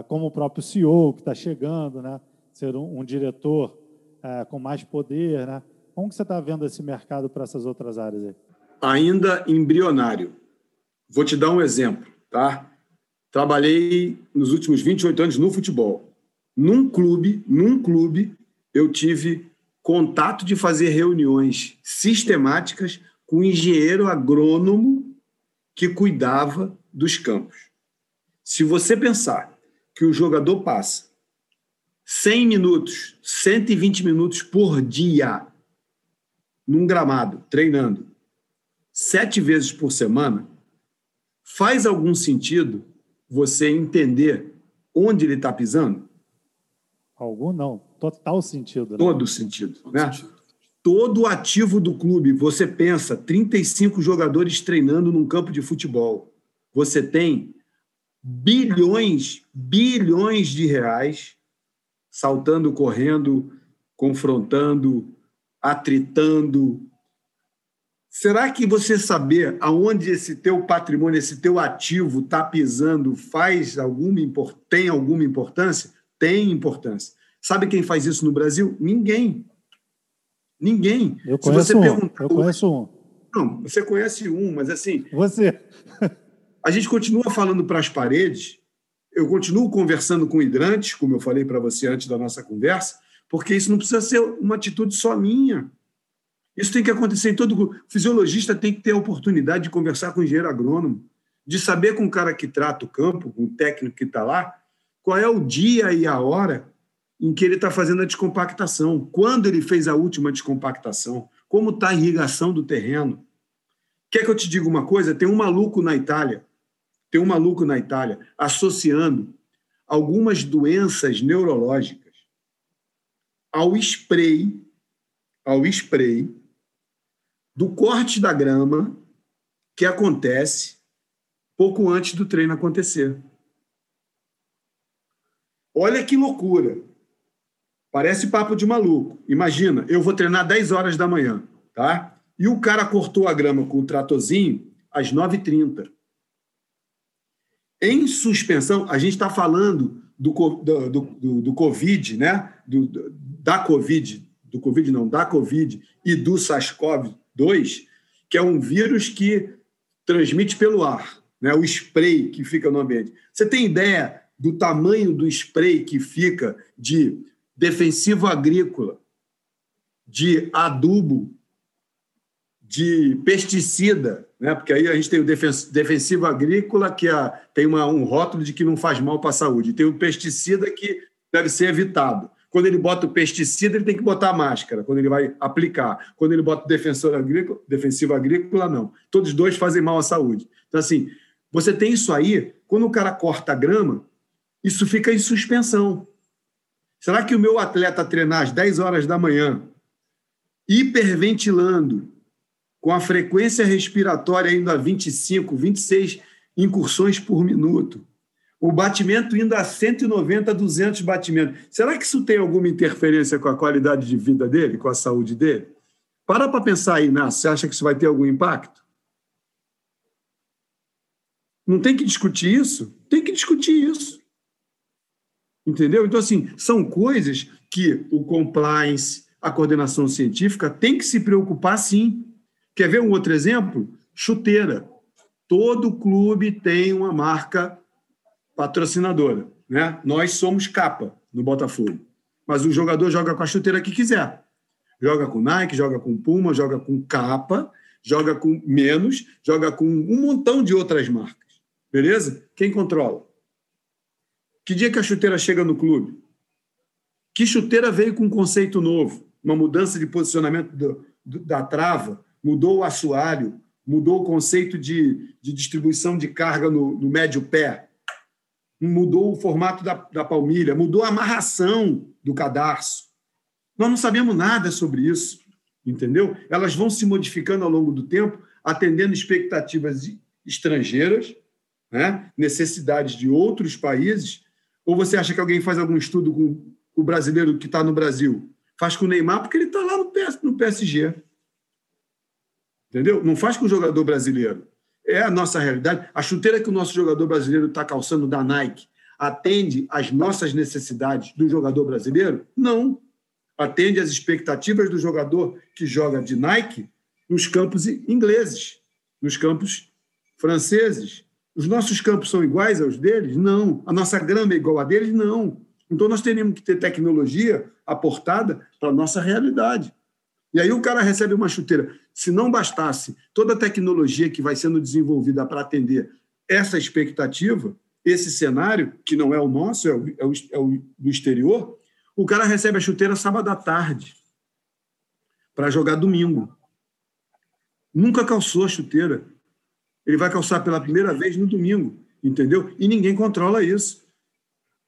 como o próprio CEO que está chegando, né? Ser um, um diretor com mais poder, né? Como que você está vendo esse mercado para essas outras áreas aí? Ainda embrionário. Vou te dar um exemplo, tá? Trabalhei nos últimos 28 anos no futebol. Num clube, num clube, eu tive contato de fazer reuniões sistemáticas com um engenheiro agrônomo que cuidava dos campos. Se você pensar que o jogador passa 100 minutos, 120 minutos por dia num gramado, treinando, sete vezes por semana, faz algum sentido você entender onde ele está pisando? Algum não, total sentido. Né? Todo sentido. Todo né? sentido. Todo ativo do clube, você pensa, 35 jogadores treinando num campo de futebol. Você tem bilhões, bilhões de reais saltando, correndo, confrontando, atritando. Será que você saber aonde esse teu patrimônio, esse teu ativo está pisando, faz alguma tem alguma importância? Tem importância. Sabe quem faz isso no Brasil? Ninguém. Ninguém. Eu conheço Se você um. Perguntar, eu conheço um. Não, você conhece um, mas assim. Você. A gente continua falando para as paredes, eu continuo conversando com hidrantes, como eu falei para você antes da nossa conversa, porque isso não precisa ser uma atitude só minha. Isso tem que acontecer em todo. O fisiologista tem que ter a oportunidade de conversar com o engenheiro agrônomo, de saber com o cara que trata o campo, com o técnico que está lá, qual é o dia e a hora em que ele está fazendo a descompactação, quando ele fez a última descompactação, como está a irrigação do terreno. Quer que eu te diga uma coisa? Tem um maluco na Itália tem um maluco na Itália associando algumas doenças neurológicas ao spray, ao spray do corte da grama que acontece pouco antes do treino acontecer. Olha que loucura. Parece papo de maluco. Imagina, eu vou treinar 10 horas da manhã, tá? E o cara cortou a grama com o tratorzinho às 9h30 em suspensão, a gente está falando do, do, do, do, Covid, né? Do, da Covid, do Covid não, da Covid e do SARS-CoV-2, que é um vírus que transmite pelo ar, né? o spray que fica no ambiente. Você tem ideia do tamanho do spray que fica de defensivo agrícola, de adubo, de pesticida, né? porque aí a gente tem o defensivo agrícola, que é, tem uma, um rótulo de que não faz mal para a saúde, tem o pesticida que deve ser evitado. Quando ele bota o pesticida, ele tem que botar a máscara, quando ele vai aplicar. Quando ele bota o defensor agrícola, defensivo agrícola, não. Todos dois fazem mal à saúde. Então, assim, você tem isso aí, quando o cara corta a grama, isso fica em suspensão. Será que o meu atleta treinar às 10 horas da manhã, hiperventilando, com a frequência respiratória indo a 25, 26 incursões por minuto, o batimento indo a 190, 200 batimentos. Será que isso tem alguma interferência com a qualidade de vida dele, com a saúde dele? Para para pensar aí, Inácio. Você acha que isso vai ter algum impacto? Não tem que discutir isso? Tem que discutir isso. Entendeu? Então, assim, são coisas que o compliance, a coordenação científica tem que se preocupar sim. Quer ver um outro exemplo? Chuteira. Todo clube tem uma marca patrocinadora. Né? Nós somos capa no Botafogo. Mas o jogador joga com a chuteira que quiser. Joga com Nike, joga com Puma, joga com capa, joga com menos, joga com um montão de outras marcas. Beleza? Quem controla? Que dia que a chuteira chega no clube? Que chuteira veio com um conceito novo? Uma mudança de posicionamento do, do, da trava, mudou o assoalho, mudou o conceito de, de distribuição de carga no, no médio pé, mudou o formato da, da palmilha, mudou a amarração do cadarço. Nós não sabemos nada sobre isso, entendeu? Elas vão se modificando ao longo do tempo, atendendo expectativas estrangeiras, né? necessidades de outros países. Ou você acha que alguém faz algum estudo com o brasileiro que está no Brasil? Faz com o Neymar porque ele está lá no PSG. Entendeu? Não faz com o jogador brasileiro é a nossa realidade. A chuteira que o nosso jogador brasileiro está calçando da Nike atende às nossas necessidades do jogador brasileiro? Não. Atende às expectativas do jogador que joga de Nike nos campos ingleses, nos campos franceses. Os nossos campos são iguais aos deles? Não. A nossa grama é igual a deles? Não. Então nós teríamos que ter tecnologia aportada para a nossa realidade. E aí o cara recebe uma chuteira. Se não bastasse toda a tecnologia que vai sendo desenvolvida para atender essa expectativa, esse cenário, que não é o nosso, é o, é o, é o do exterior, o cara recebe a chuteira sábado à tarde para jogar domingo. Nunca calçou a chuteira. Ele vai calçar pela primeira vez no domingo, entendeu? E ninguém controla isso.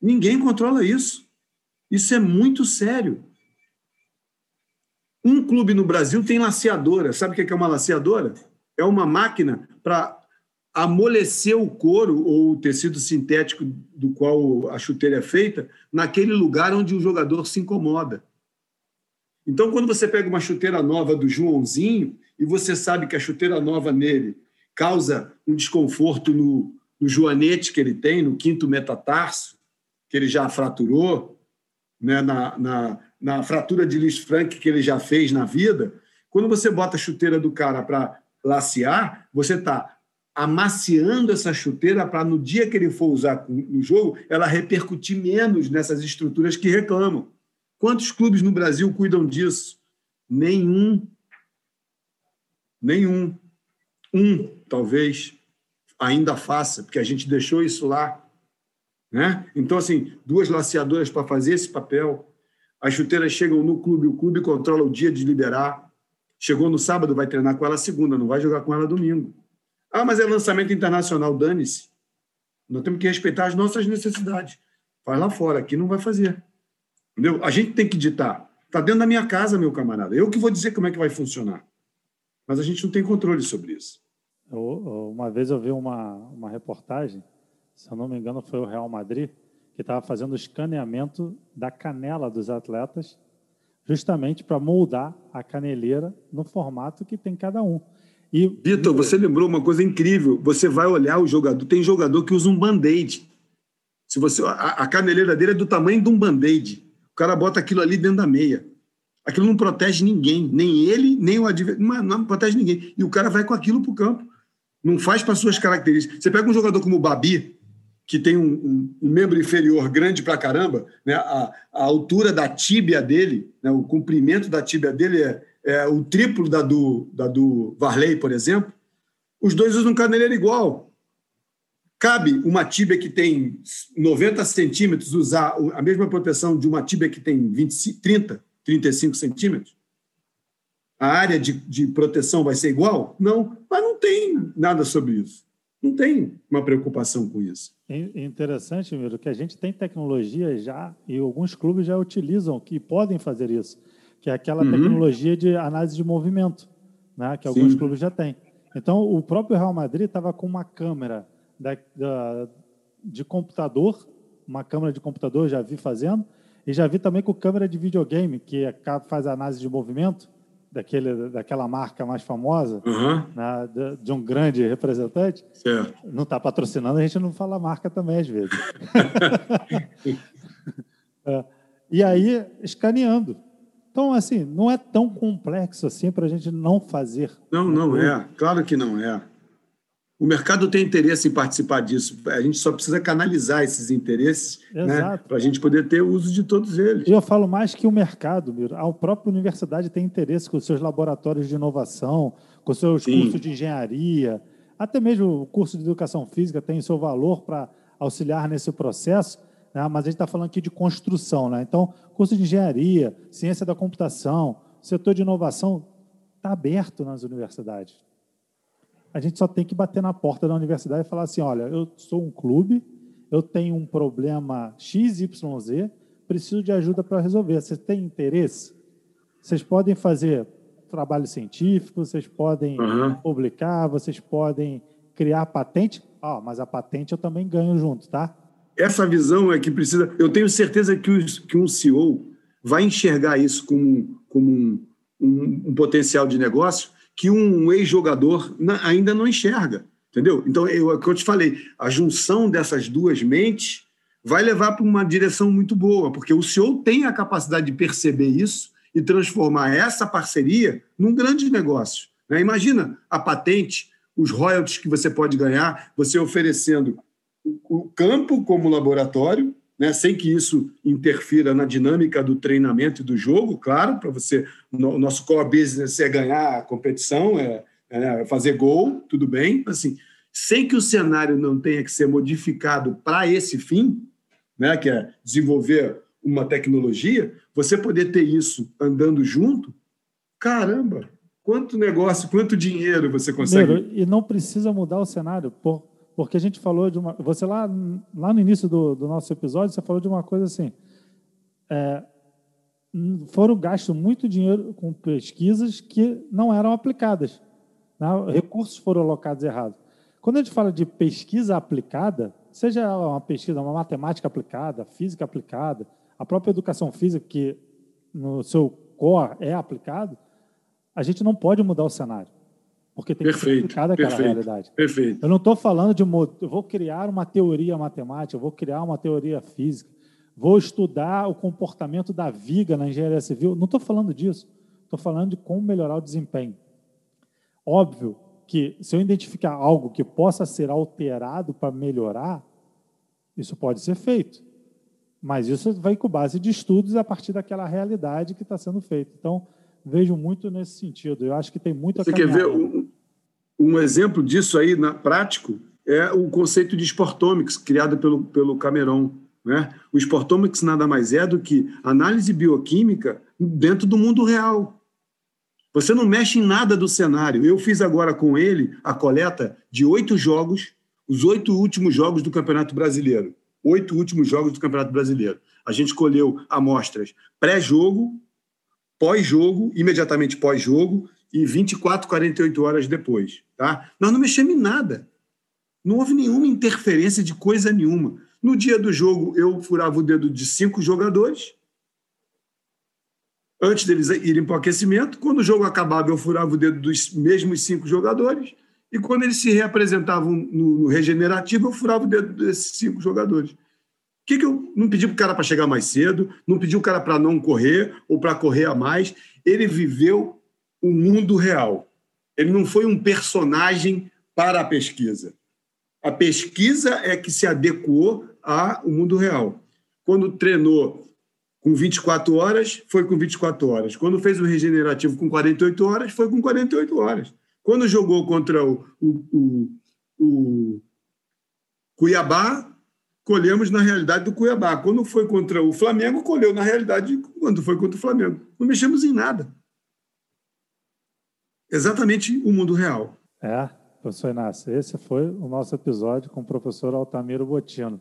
Ninguém controla isso. Isso é muito sério. Um clube no Brasil tem laceadora. Sabe o que é uma laceadora? É uma máquina para amolecer o couro ou o tecido sintético do qual a chuteira é feita naquele lugar onde o jogador se incomoda. Então, quando você pega uma chuteira nova do Joãozinho e você sabe que a chuteira nova nele causa um desconforto no, no joanete que ele tem, no quinto metatarso, que ele já fraturou, né, na, na, na fratura de Lis Frank que ele já fez na vida, quando você bota a chuteira do cara para lacear, você está amaciando essa chuteira para no dia que ele for usar no jogo, ela repercutir menos nessas estruturas que reclamam. Quantos clubes no Brasil cuidam disso? Nenhum. Nenhum. Um, talvez, ainda faça, porque a gente deixou isso lá. Né? Então, assim, duas laceadoras para fazer esse papel, as chuteiras chegam no clube, o clube controla o dia de liberar. Chegou no sábado, vai treinar com ela segunda, não vai jogar com ela domingo. Ah, mas é lançamento internacional, dane-se. Nós temos que respeitar as nossas necessidades. Faz lá fora, aqui não vai fazer. Entendeu? A gente tem que ditar. Está dentro da minha casa, meu camarada. Eu que vou dizer como é que vai funcionar. Mas a gente não tem controle sobre isso. Uma vez eu vi uma, uma reportagem, se eu não me engano, foi o Real Madrid, que estava fazendo o escaneamento da canela dos atletas, justamente para moldar a caneleira no formato que tem cada um. E Vitor, você lembrou uma coisa incrível. Você vai olhar o jogador, tem jogador que usa um band-aid. Se você a, a caneleira dele é do tamanho de um band-aid. O cara bota aquilo ali dentro da meia. Aquilo não protege ninguém, nem ele, nem o adversário, não, não protege ninguém. E o cara vai com aquilo para o campo. Não faz para suas características. Você pega um jogador como o Babi, que tem um, um, um, membro inferior grande pra caramba, né? a, a altura da tíbia dele, né? o comprimento da tíbia dele é, é o triplo da do, da do Varley, por exemplo, os dois usam caneleira igual. Cabe uma tíbia que tem 90 centímetros usar a mesma proteção de uma tíbia que tem 20, 30, 35 centímetros? A área de, de proteção vai ser igual? Não, mas não tem nada sobre isso. Não tem uma preocupação com isso. É interessante, Miro, que a gente tem tecnologia já, e alguns clubes já utilizam, que podem fazer isso, que é aquela uhum. tecnologia de análise de movimento, né, que alguns Sim. clubes já têm. Então, o próprio Real Madrid estava com uma câmera da, da, de computador, uma câmera de computador, já vi fazendo, e já vi também com câmera de videogame, que é, faz análise de movimento, daquele, daquela marca mais famosa, Uhum. de, de um grande representante. Certo. Não está patrocinando, a gente não fala marca também, às vezes. É, e aí, escaneando. Então, assim, não é tão complexo assim para a gente não fazer. Não, não é. Claro que não é. O mercado tem interesse em participar disso. A gente só precisa canalizar esses interesses né, para a gente poder ter uso de todos eles. Eu falo mais que o mercado, Miro. A própria universidade tem interesse com os seus laboratórios de inovação, com os seus Sim. cursos de engenharia, até mesmo o curso de educação física tem seu valor para auxiliar nesse processo, né? mas a gente está falando aqui de construção. Né? Então, curso de engenharia, ciência da computação, setor de inovação está aberto nas universidades. A gente só tem que bater na porta da universidade e falar assim: olha, eu sou um clube, eu tenho um problema XYZ, preciso de ajuda para resolver. Você tem interesse? Vocês podem fazer trabalho científico, vocês podem Uhum. publicar, vocês podem criar patente. Ah, mas a patente eu também ganho junto, tá? Essa visão é que precisa. Eu tenho certeza que, os- que um CEO vai enxergar isso como, como um, um- um potencial de negócio que um ex-jogador ainda não enxerga. Entendeu? Então, eu, é o que eu te falei, a junção dessas duas mentes vai levar para uma direção muito boa, porque o CEO tem a capacidade de perceber isso e transformar essa parceria num grande negócio. né? Imagina a patente, os royalties que você pode ganhar, você oferecendo o campo como laboratório, né, sem que isso interfira na dinâmica do treinamento e do jogo, claro, para você. O nosso core business é ganhar a competição, é, é fazer gol, tudo bem. Assim, sem que o cenário não tenha que ser modificado para esse fim, né, que é desenvolver uma tecnologia, você poder ter isso andando junto, caramba, quanto negócio, quanto dinheiro você consegue. Primeiro, e não precisa mudar o cenário, por, porque a gente falou de uma. Você lá, lá no início do, do nosso episódio, você falou de uma coisa assim. é, foram gastos muito dinheiro com pesquisas que não eram aplicadas. né? Recursos foram alocados errados. Quando a gente fala de pesquisa aplicada, seja uma pesquisa, uma matemática aplicada, física aplicada, a própria educação física, que no seu core é aplicado, a gente não pode mudar o cenário. Porque tem que ser Perfeito, aplicada aquela perfeito. realidade. Perfeito. Eu não estou falando de. Eu vou criar uma teoria matemática, eu vou criar uma teoria física, vou estudar o comportamento da viga na engenharia civil. Não estou falando disso. Estou falando de como melhorar o desempenho. Óbvio que se eu identificar algo que possa ser alterado para melhorar, isso pode ser feito. Mas isso vai com base de estudos a partir daquela realidade que está sendo feita. Então, vejo muito nesse sentido. Eu acho que tem muito a Você quer ver um, um exemplo disso aí na prático? É o conceito de Sportomics, criado pelo, pelo Cameron. Né? O Sportomics nada mais é do que análise bioquímica dentro do mundo real. Você não mexe em nada do cenário. Eu fiz agora com ele a coleta de oito jogos, os oito últimos jogos do Campeonato Brasileiro. Oito últimos jogos do Campeonato Brasileiro. A gente colheu amostras pré-jogo, pós-jogo, imediatamente pós-jogo e 24, 48 horas depois. Tá? Nós não mexemos em nada. Não houve nenhuma interferência de coisa nenhuma. No dia do jogo, eu furava o dedo de cinco jogadores, antes deles irem para o aquecimento. Quando o jogo acabava, eu furava o dedo dos mesmos cinco jogadores. E quando eles se reapresentavam no, regenerativo, eu furava o dedo desses cinco jogadores. O que, que eu não pedi para o cara para chegar mais cedo, não pedi o cara para não correr ou para correr a mais. Ele viveu o mundo real. Ele não foi um personagem para a pesquisa. A pesquisa é que se adequou ao mundo real. Quando treinou com 24 horas, foi com 24 horas. Quando fez o regenerativo com 48 horas, foi com 48 horas. Quando jogou contra o, o, o, o Cuiabá, colhemos na realidade do Cuiabá. Quando foi contra o Flamengo, colheu na realidade quando foi contra o Flamengo. Não mexemos em nada. Exatamente o mundo real. É, professor Inácio, esse foi o nosso episódio com o professor Altamiro Botino.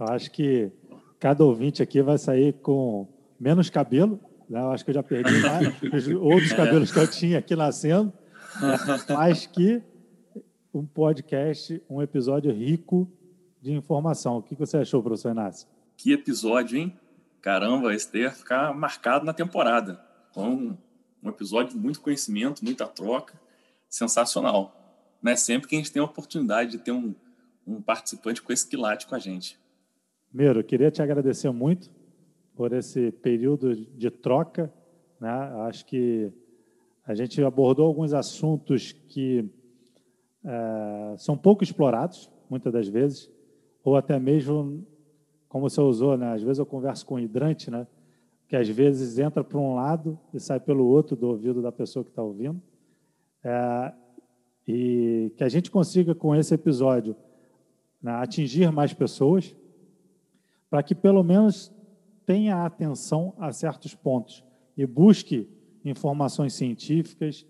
Eu acho que cada ouvinte aqui vai sair com menos cabelo, né? Eu acho que eu já perdi mais, os outros cabelos que eu tinha aqui nascendo, mas que um podcast, um episódio rico de informação. O que você achou, professor Inácio? Que episódio, hein? Caramba, esse daí ia ficar marcado na temporada. Foi um, episódio de muito conhecimento, muita troca, sensacional. Não é sempre que a gente tem a oportunidade de ter um, um participante com esse quilate com a gente. Miro, queria te agradecer muito por esse período de troca. Né? Acho que a gente abordou alguns assuntos que é, são pouco explorados, muitas das vezes, ou até mesmo, como você usou, né? às vezes eu converso com hidrante, né? Que às vezes entra por um lado e sai pelo outro do ouvido da pessoa que está ouvindo. É, e que a gente consiga, com esse episódio, né, atingir mais pessoas, para que pelo menos tenha atenção a certos pontos e busque informações científicas,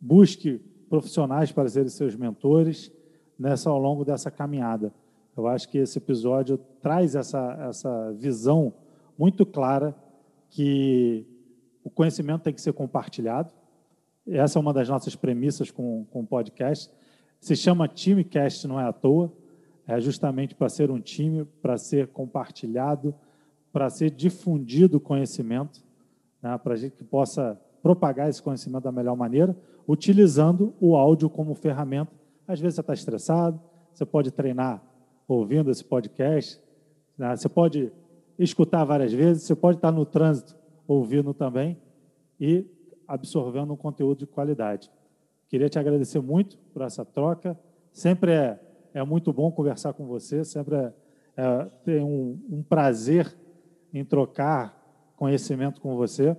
busque profissionais para serem seus mentores nessa ao longo dessa caminhada. Eu acho que esse episódio traz essa, essa visão muito clara que o conhecimento tem que ser compartilhado. Essa é uma das nossas premissas com, com o podcast. Se chama Timecast, não é à toa. É justamente para ser um time, para ser compartilhado, para ser difundido o conhecimento, né, para a gente que possa propagar esse conhecimento da melhor maneira, utilizando o áudio como ferramenta. Às vezes você está estressado, você pode treinar ouvindo esse podcast, né? você pode escutar várias vezes, você pode estar no trânsito ouvindo também e absorvendo um conteúdo de qualidade. Queria te agradecer muito por essa troca. Sempre é, é muito bom conversar com você, sempre é, é, tem um, um prazer em trocar conhecimento com você.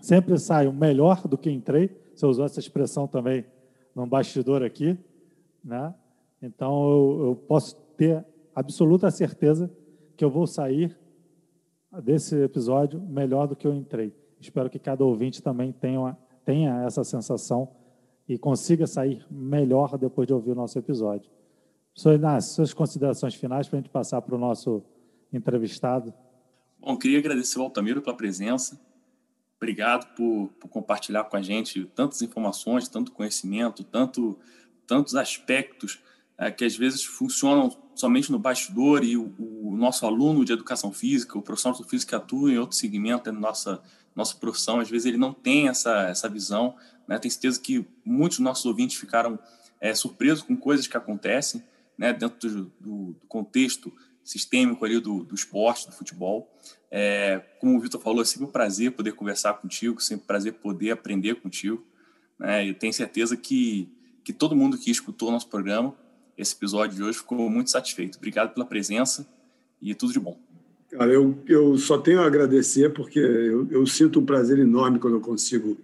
Sempre saio melhor do que entrei. Você usou essa expressão também no bastidor aqui, né? Então eu, eu posso ter absoluta certeza que eu vou sair desse episódio melhor do que eu entrei. Espero que cada ouvinte também tenha, tenha essa sensação e consiga sair melhor depois de ouvir o nosso episódio. Professor Inácio, suas considerações finais para a gente passar para o nosso entrevistado. Bom, queria agradecer ao Altamiro pela presença. Obrigado por, por, compartilhar com a gente tantas informações, tanto conhecimento, tanto, tantos aspectos é, que às vezes funcionam somente no bastidor e o, o, nosso aluno de educação física, o profissional de física que atua em outro segmento da nossa, nossa profissão, às vezes ele não tem essa, essa visão. Né? Tenho certeza que muitos dos nossos ouvintes ficaram é, surpresos com coisas que acontecem né, dentro do, do, do contexto sistêmico ali do, do esporte, do futebol. É, como o Vitor falou, é sempre um prazer poder conversar contigo, sempre um prazer poder aprender contigo. Né? E tenho certeza que, que todo mundo que escutou o nosso programa, esse episódio de hoje, ficou muito satisfeito. Obrigado pela presença e tudo de bom. Cara, eu, eu só tenho a agradecer porque eu, eu sinto um prazer enorme quando eu consigo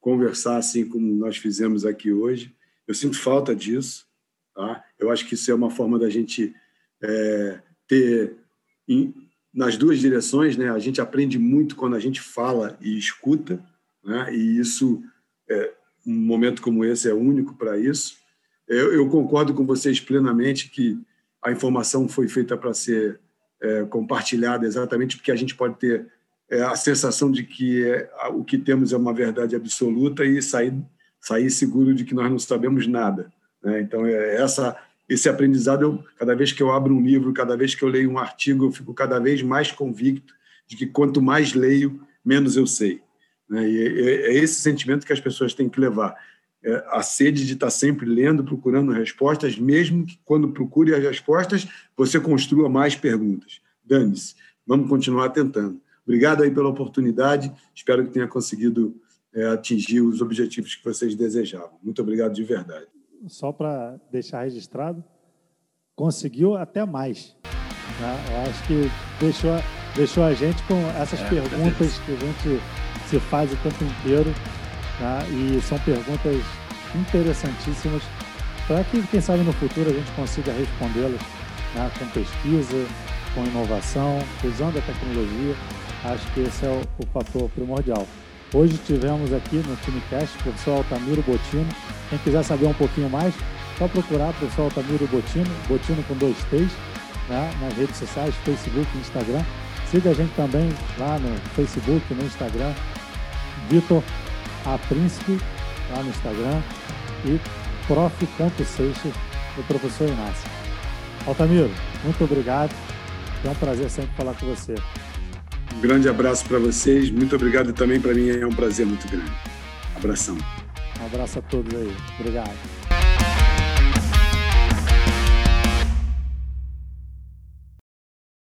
conversar assim como nós fizemos aqui hoje. Eu sinto falta disso. Tá? Eu acho que isso é uma forma da gente é, ter nas duas direções, né? A gente aprende muito quando a gente fala e escuta, né? E isso, é, um momento como esse é único para isso. Eu, eu, concordo com vocês plenamente que a informação foi feita para ser é, compartilhada exatamente porque a gente pode ter é, a sensação de que é, o que temos é uma verdade absoluta e sair sair seguro de que nós não sabemos nada. Né? Então, é essa esse aprendizado, eu, cada vez que eu abro um livro, cada vez que eu leio um artigo, eu fico cada vez mais convicto de que quanto mais leio, menos eu sei. Né? E é, é, é esse sentimento que as pessoas têm que levar. É a sede de estar sempre lendo, procurando respostas, mesmo que quando procure as respostas, você construa mais perguntas. Dane-se, vamos continuar tentando. Obrigado aí pela oportunidade, espero que tenha conseguido é, atingir os objetivos que vocês desejavam. Muito obrigado de verdade só para deixar registrado, conseguiu até mais. Né? Eu acho que deixou, deixou a gente com essas é, perguntas que a gente se faz o tempo inteiro. Né? E são perguntas interessantíssimas para que, quem sabe, no futuro a gente consiga respondê-las né? com pesquisa, com inovação, usando a tecnologia. Acho que esse é o, o fator primordial. Hoje tivemos aqui no TimeCast o professor Altamiro Botino. Quem quiser saber um pouquinho mais, só procurar o professor Altamiro Botino, Botino com dois T's, né, nas redes sociais, Facebook Instagram. Siga a gente também lá no Facebook, no Instagram, Vitor A Príncipe, lá no Instagram, e prof.seixas, do professor Inácio. Altamiro, Muito obrigado. É um prazer sempre falar com você. Um grande abraço para vocês. Muito obrigado também. Para mim é um prazer muito grande. Abração. Um abraço a todos aí. Obrigado.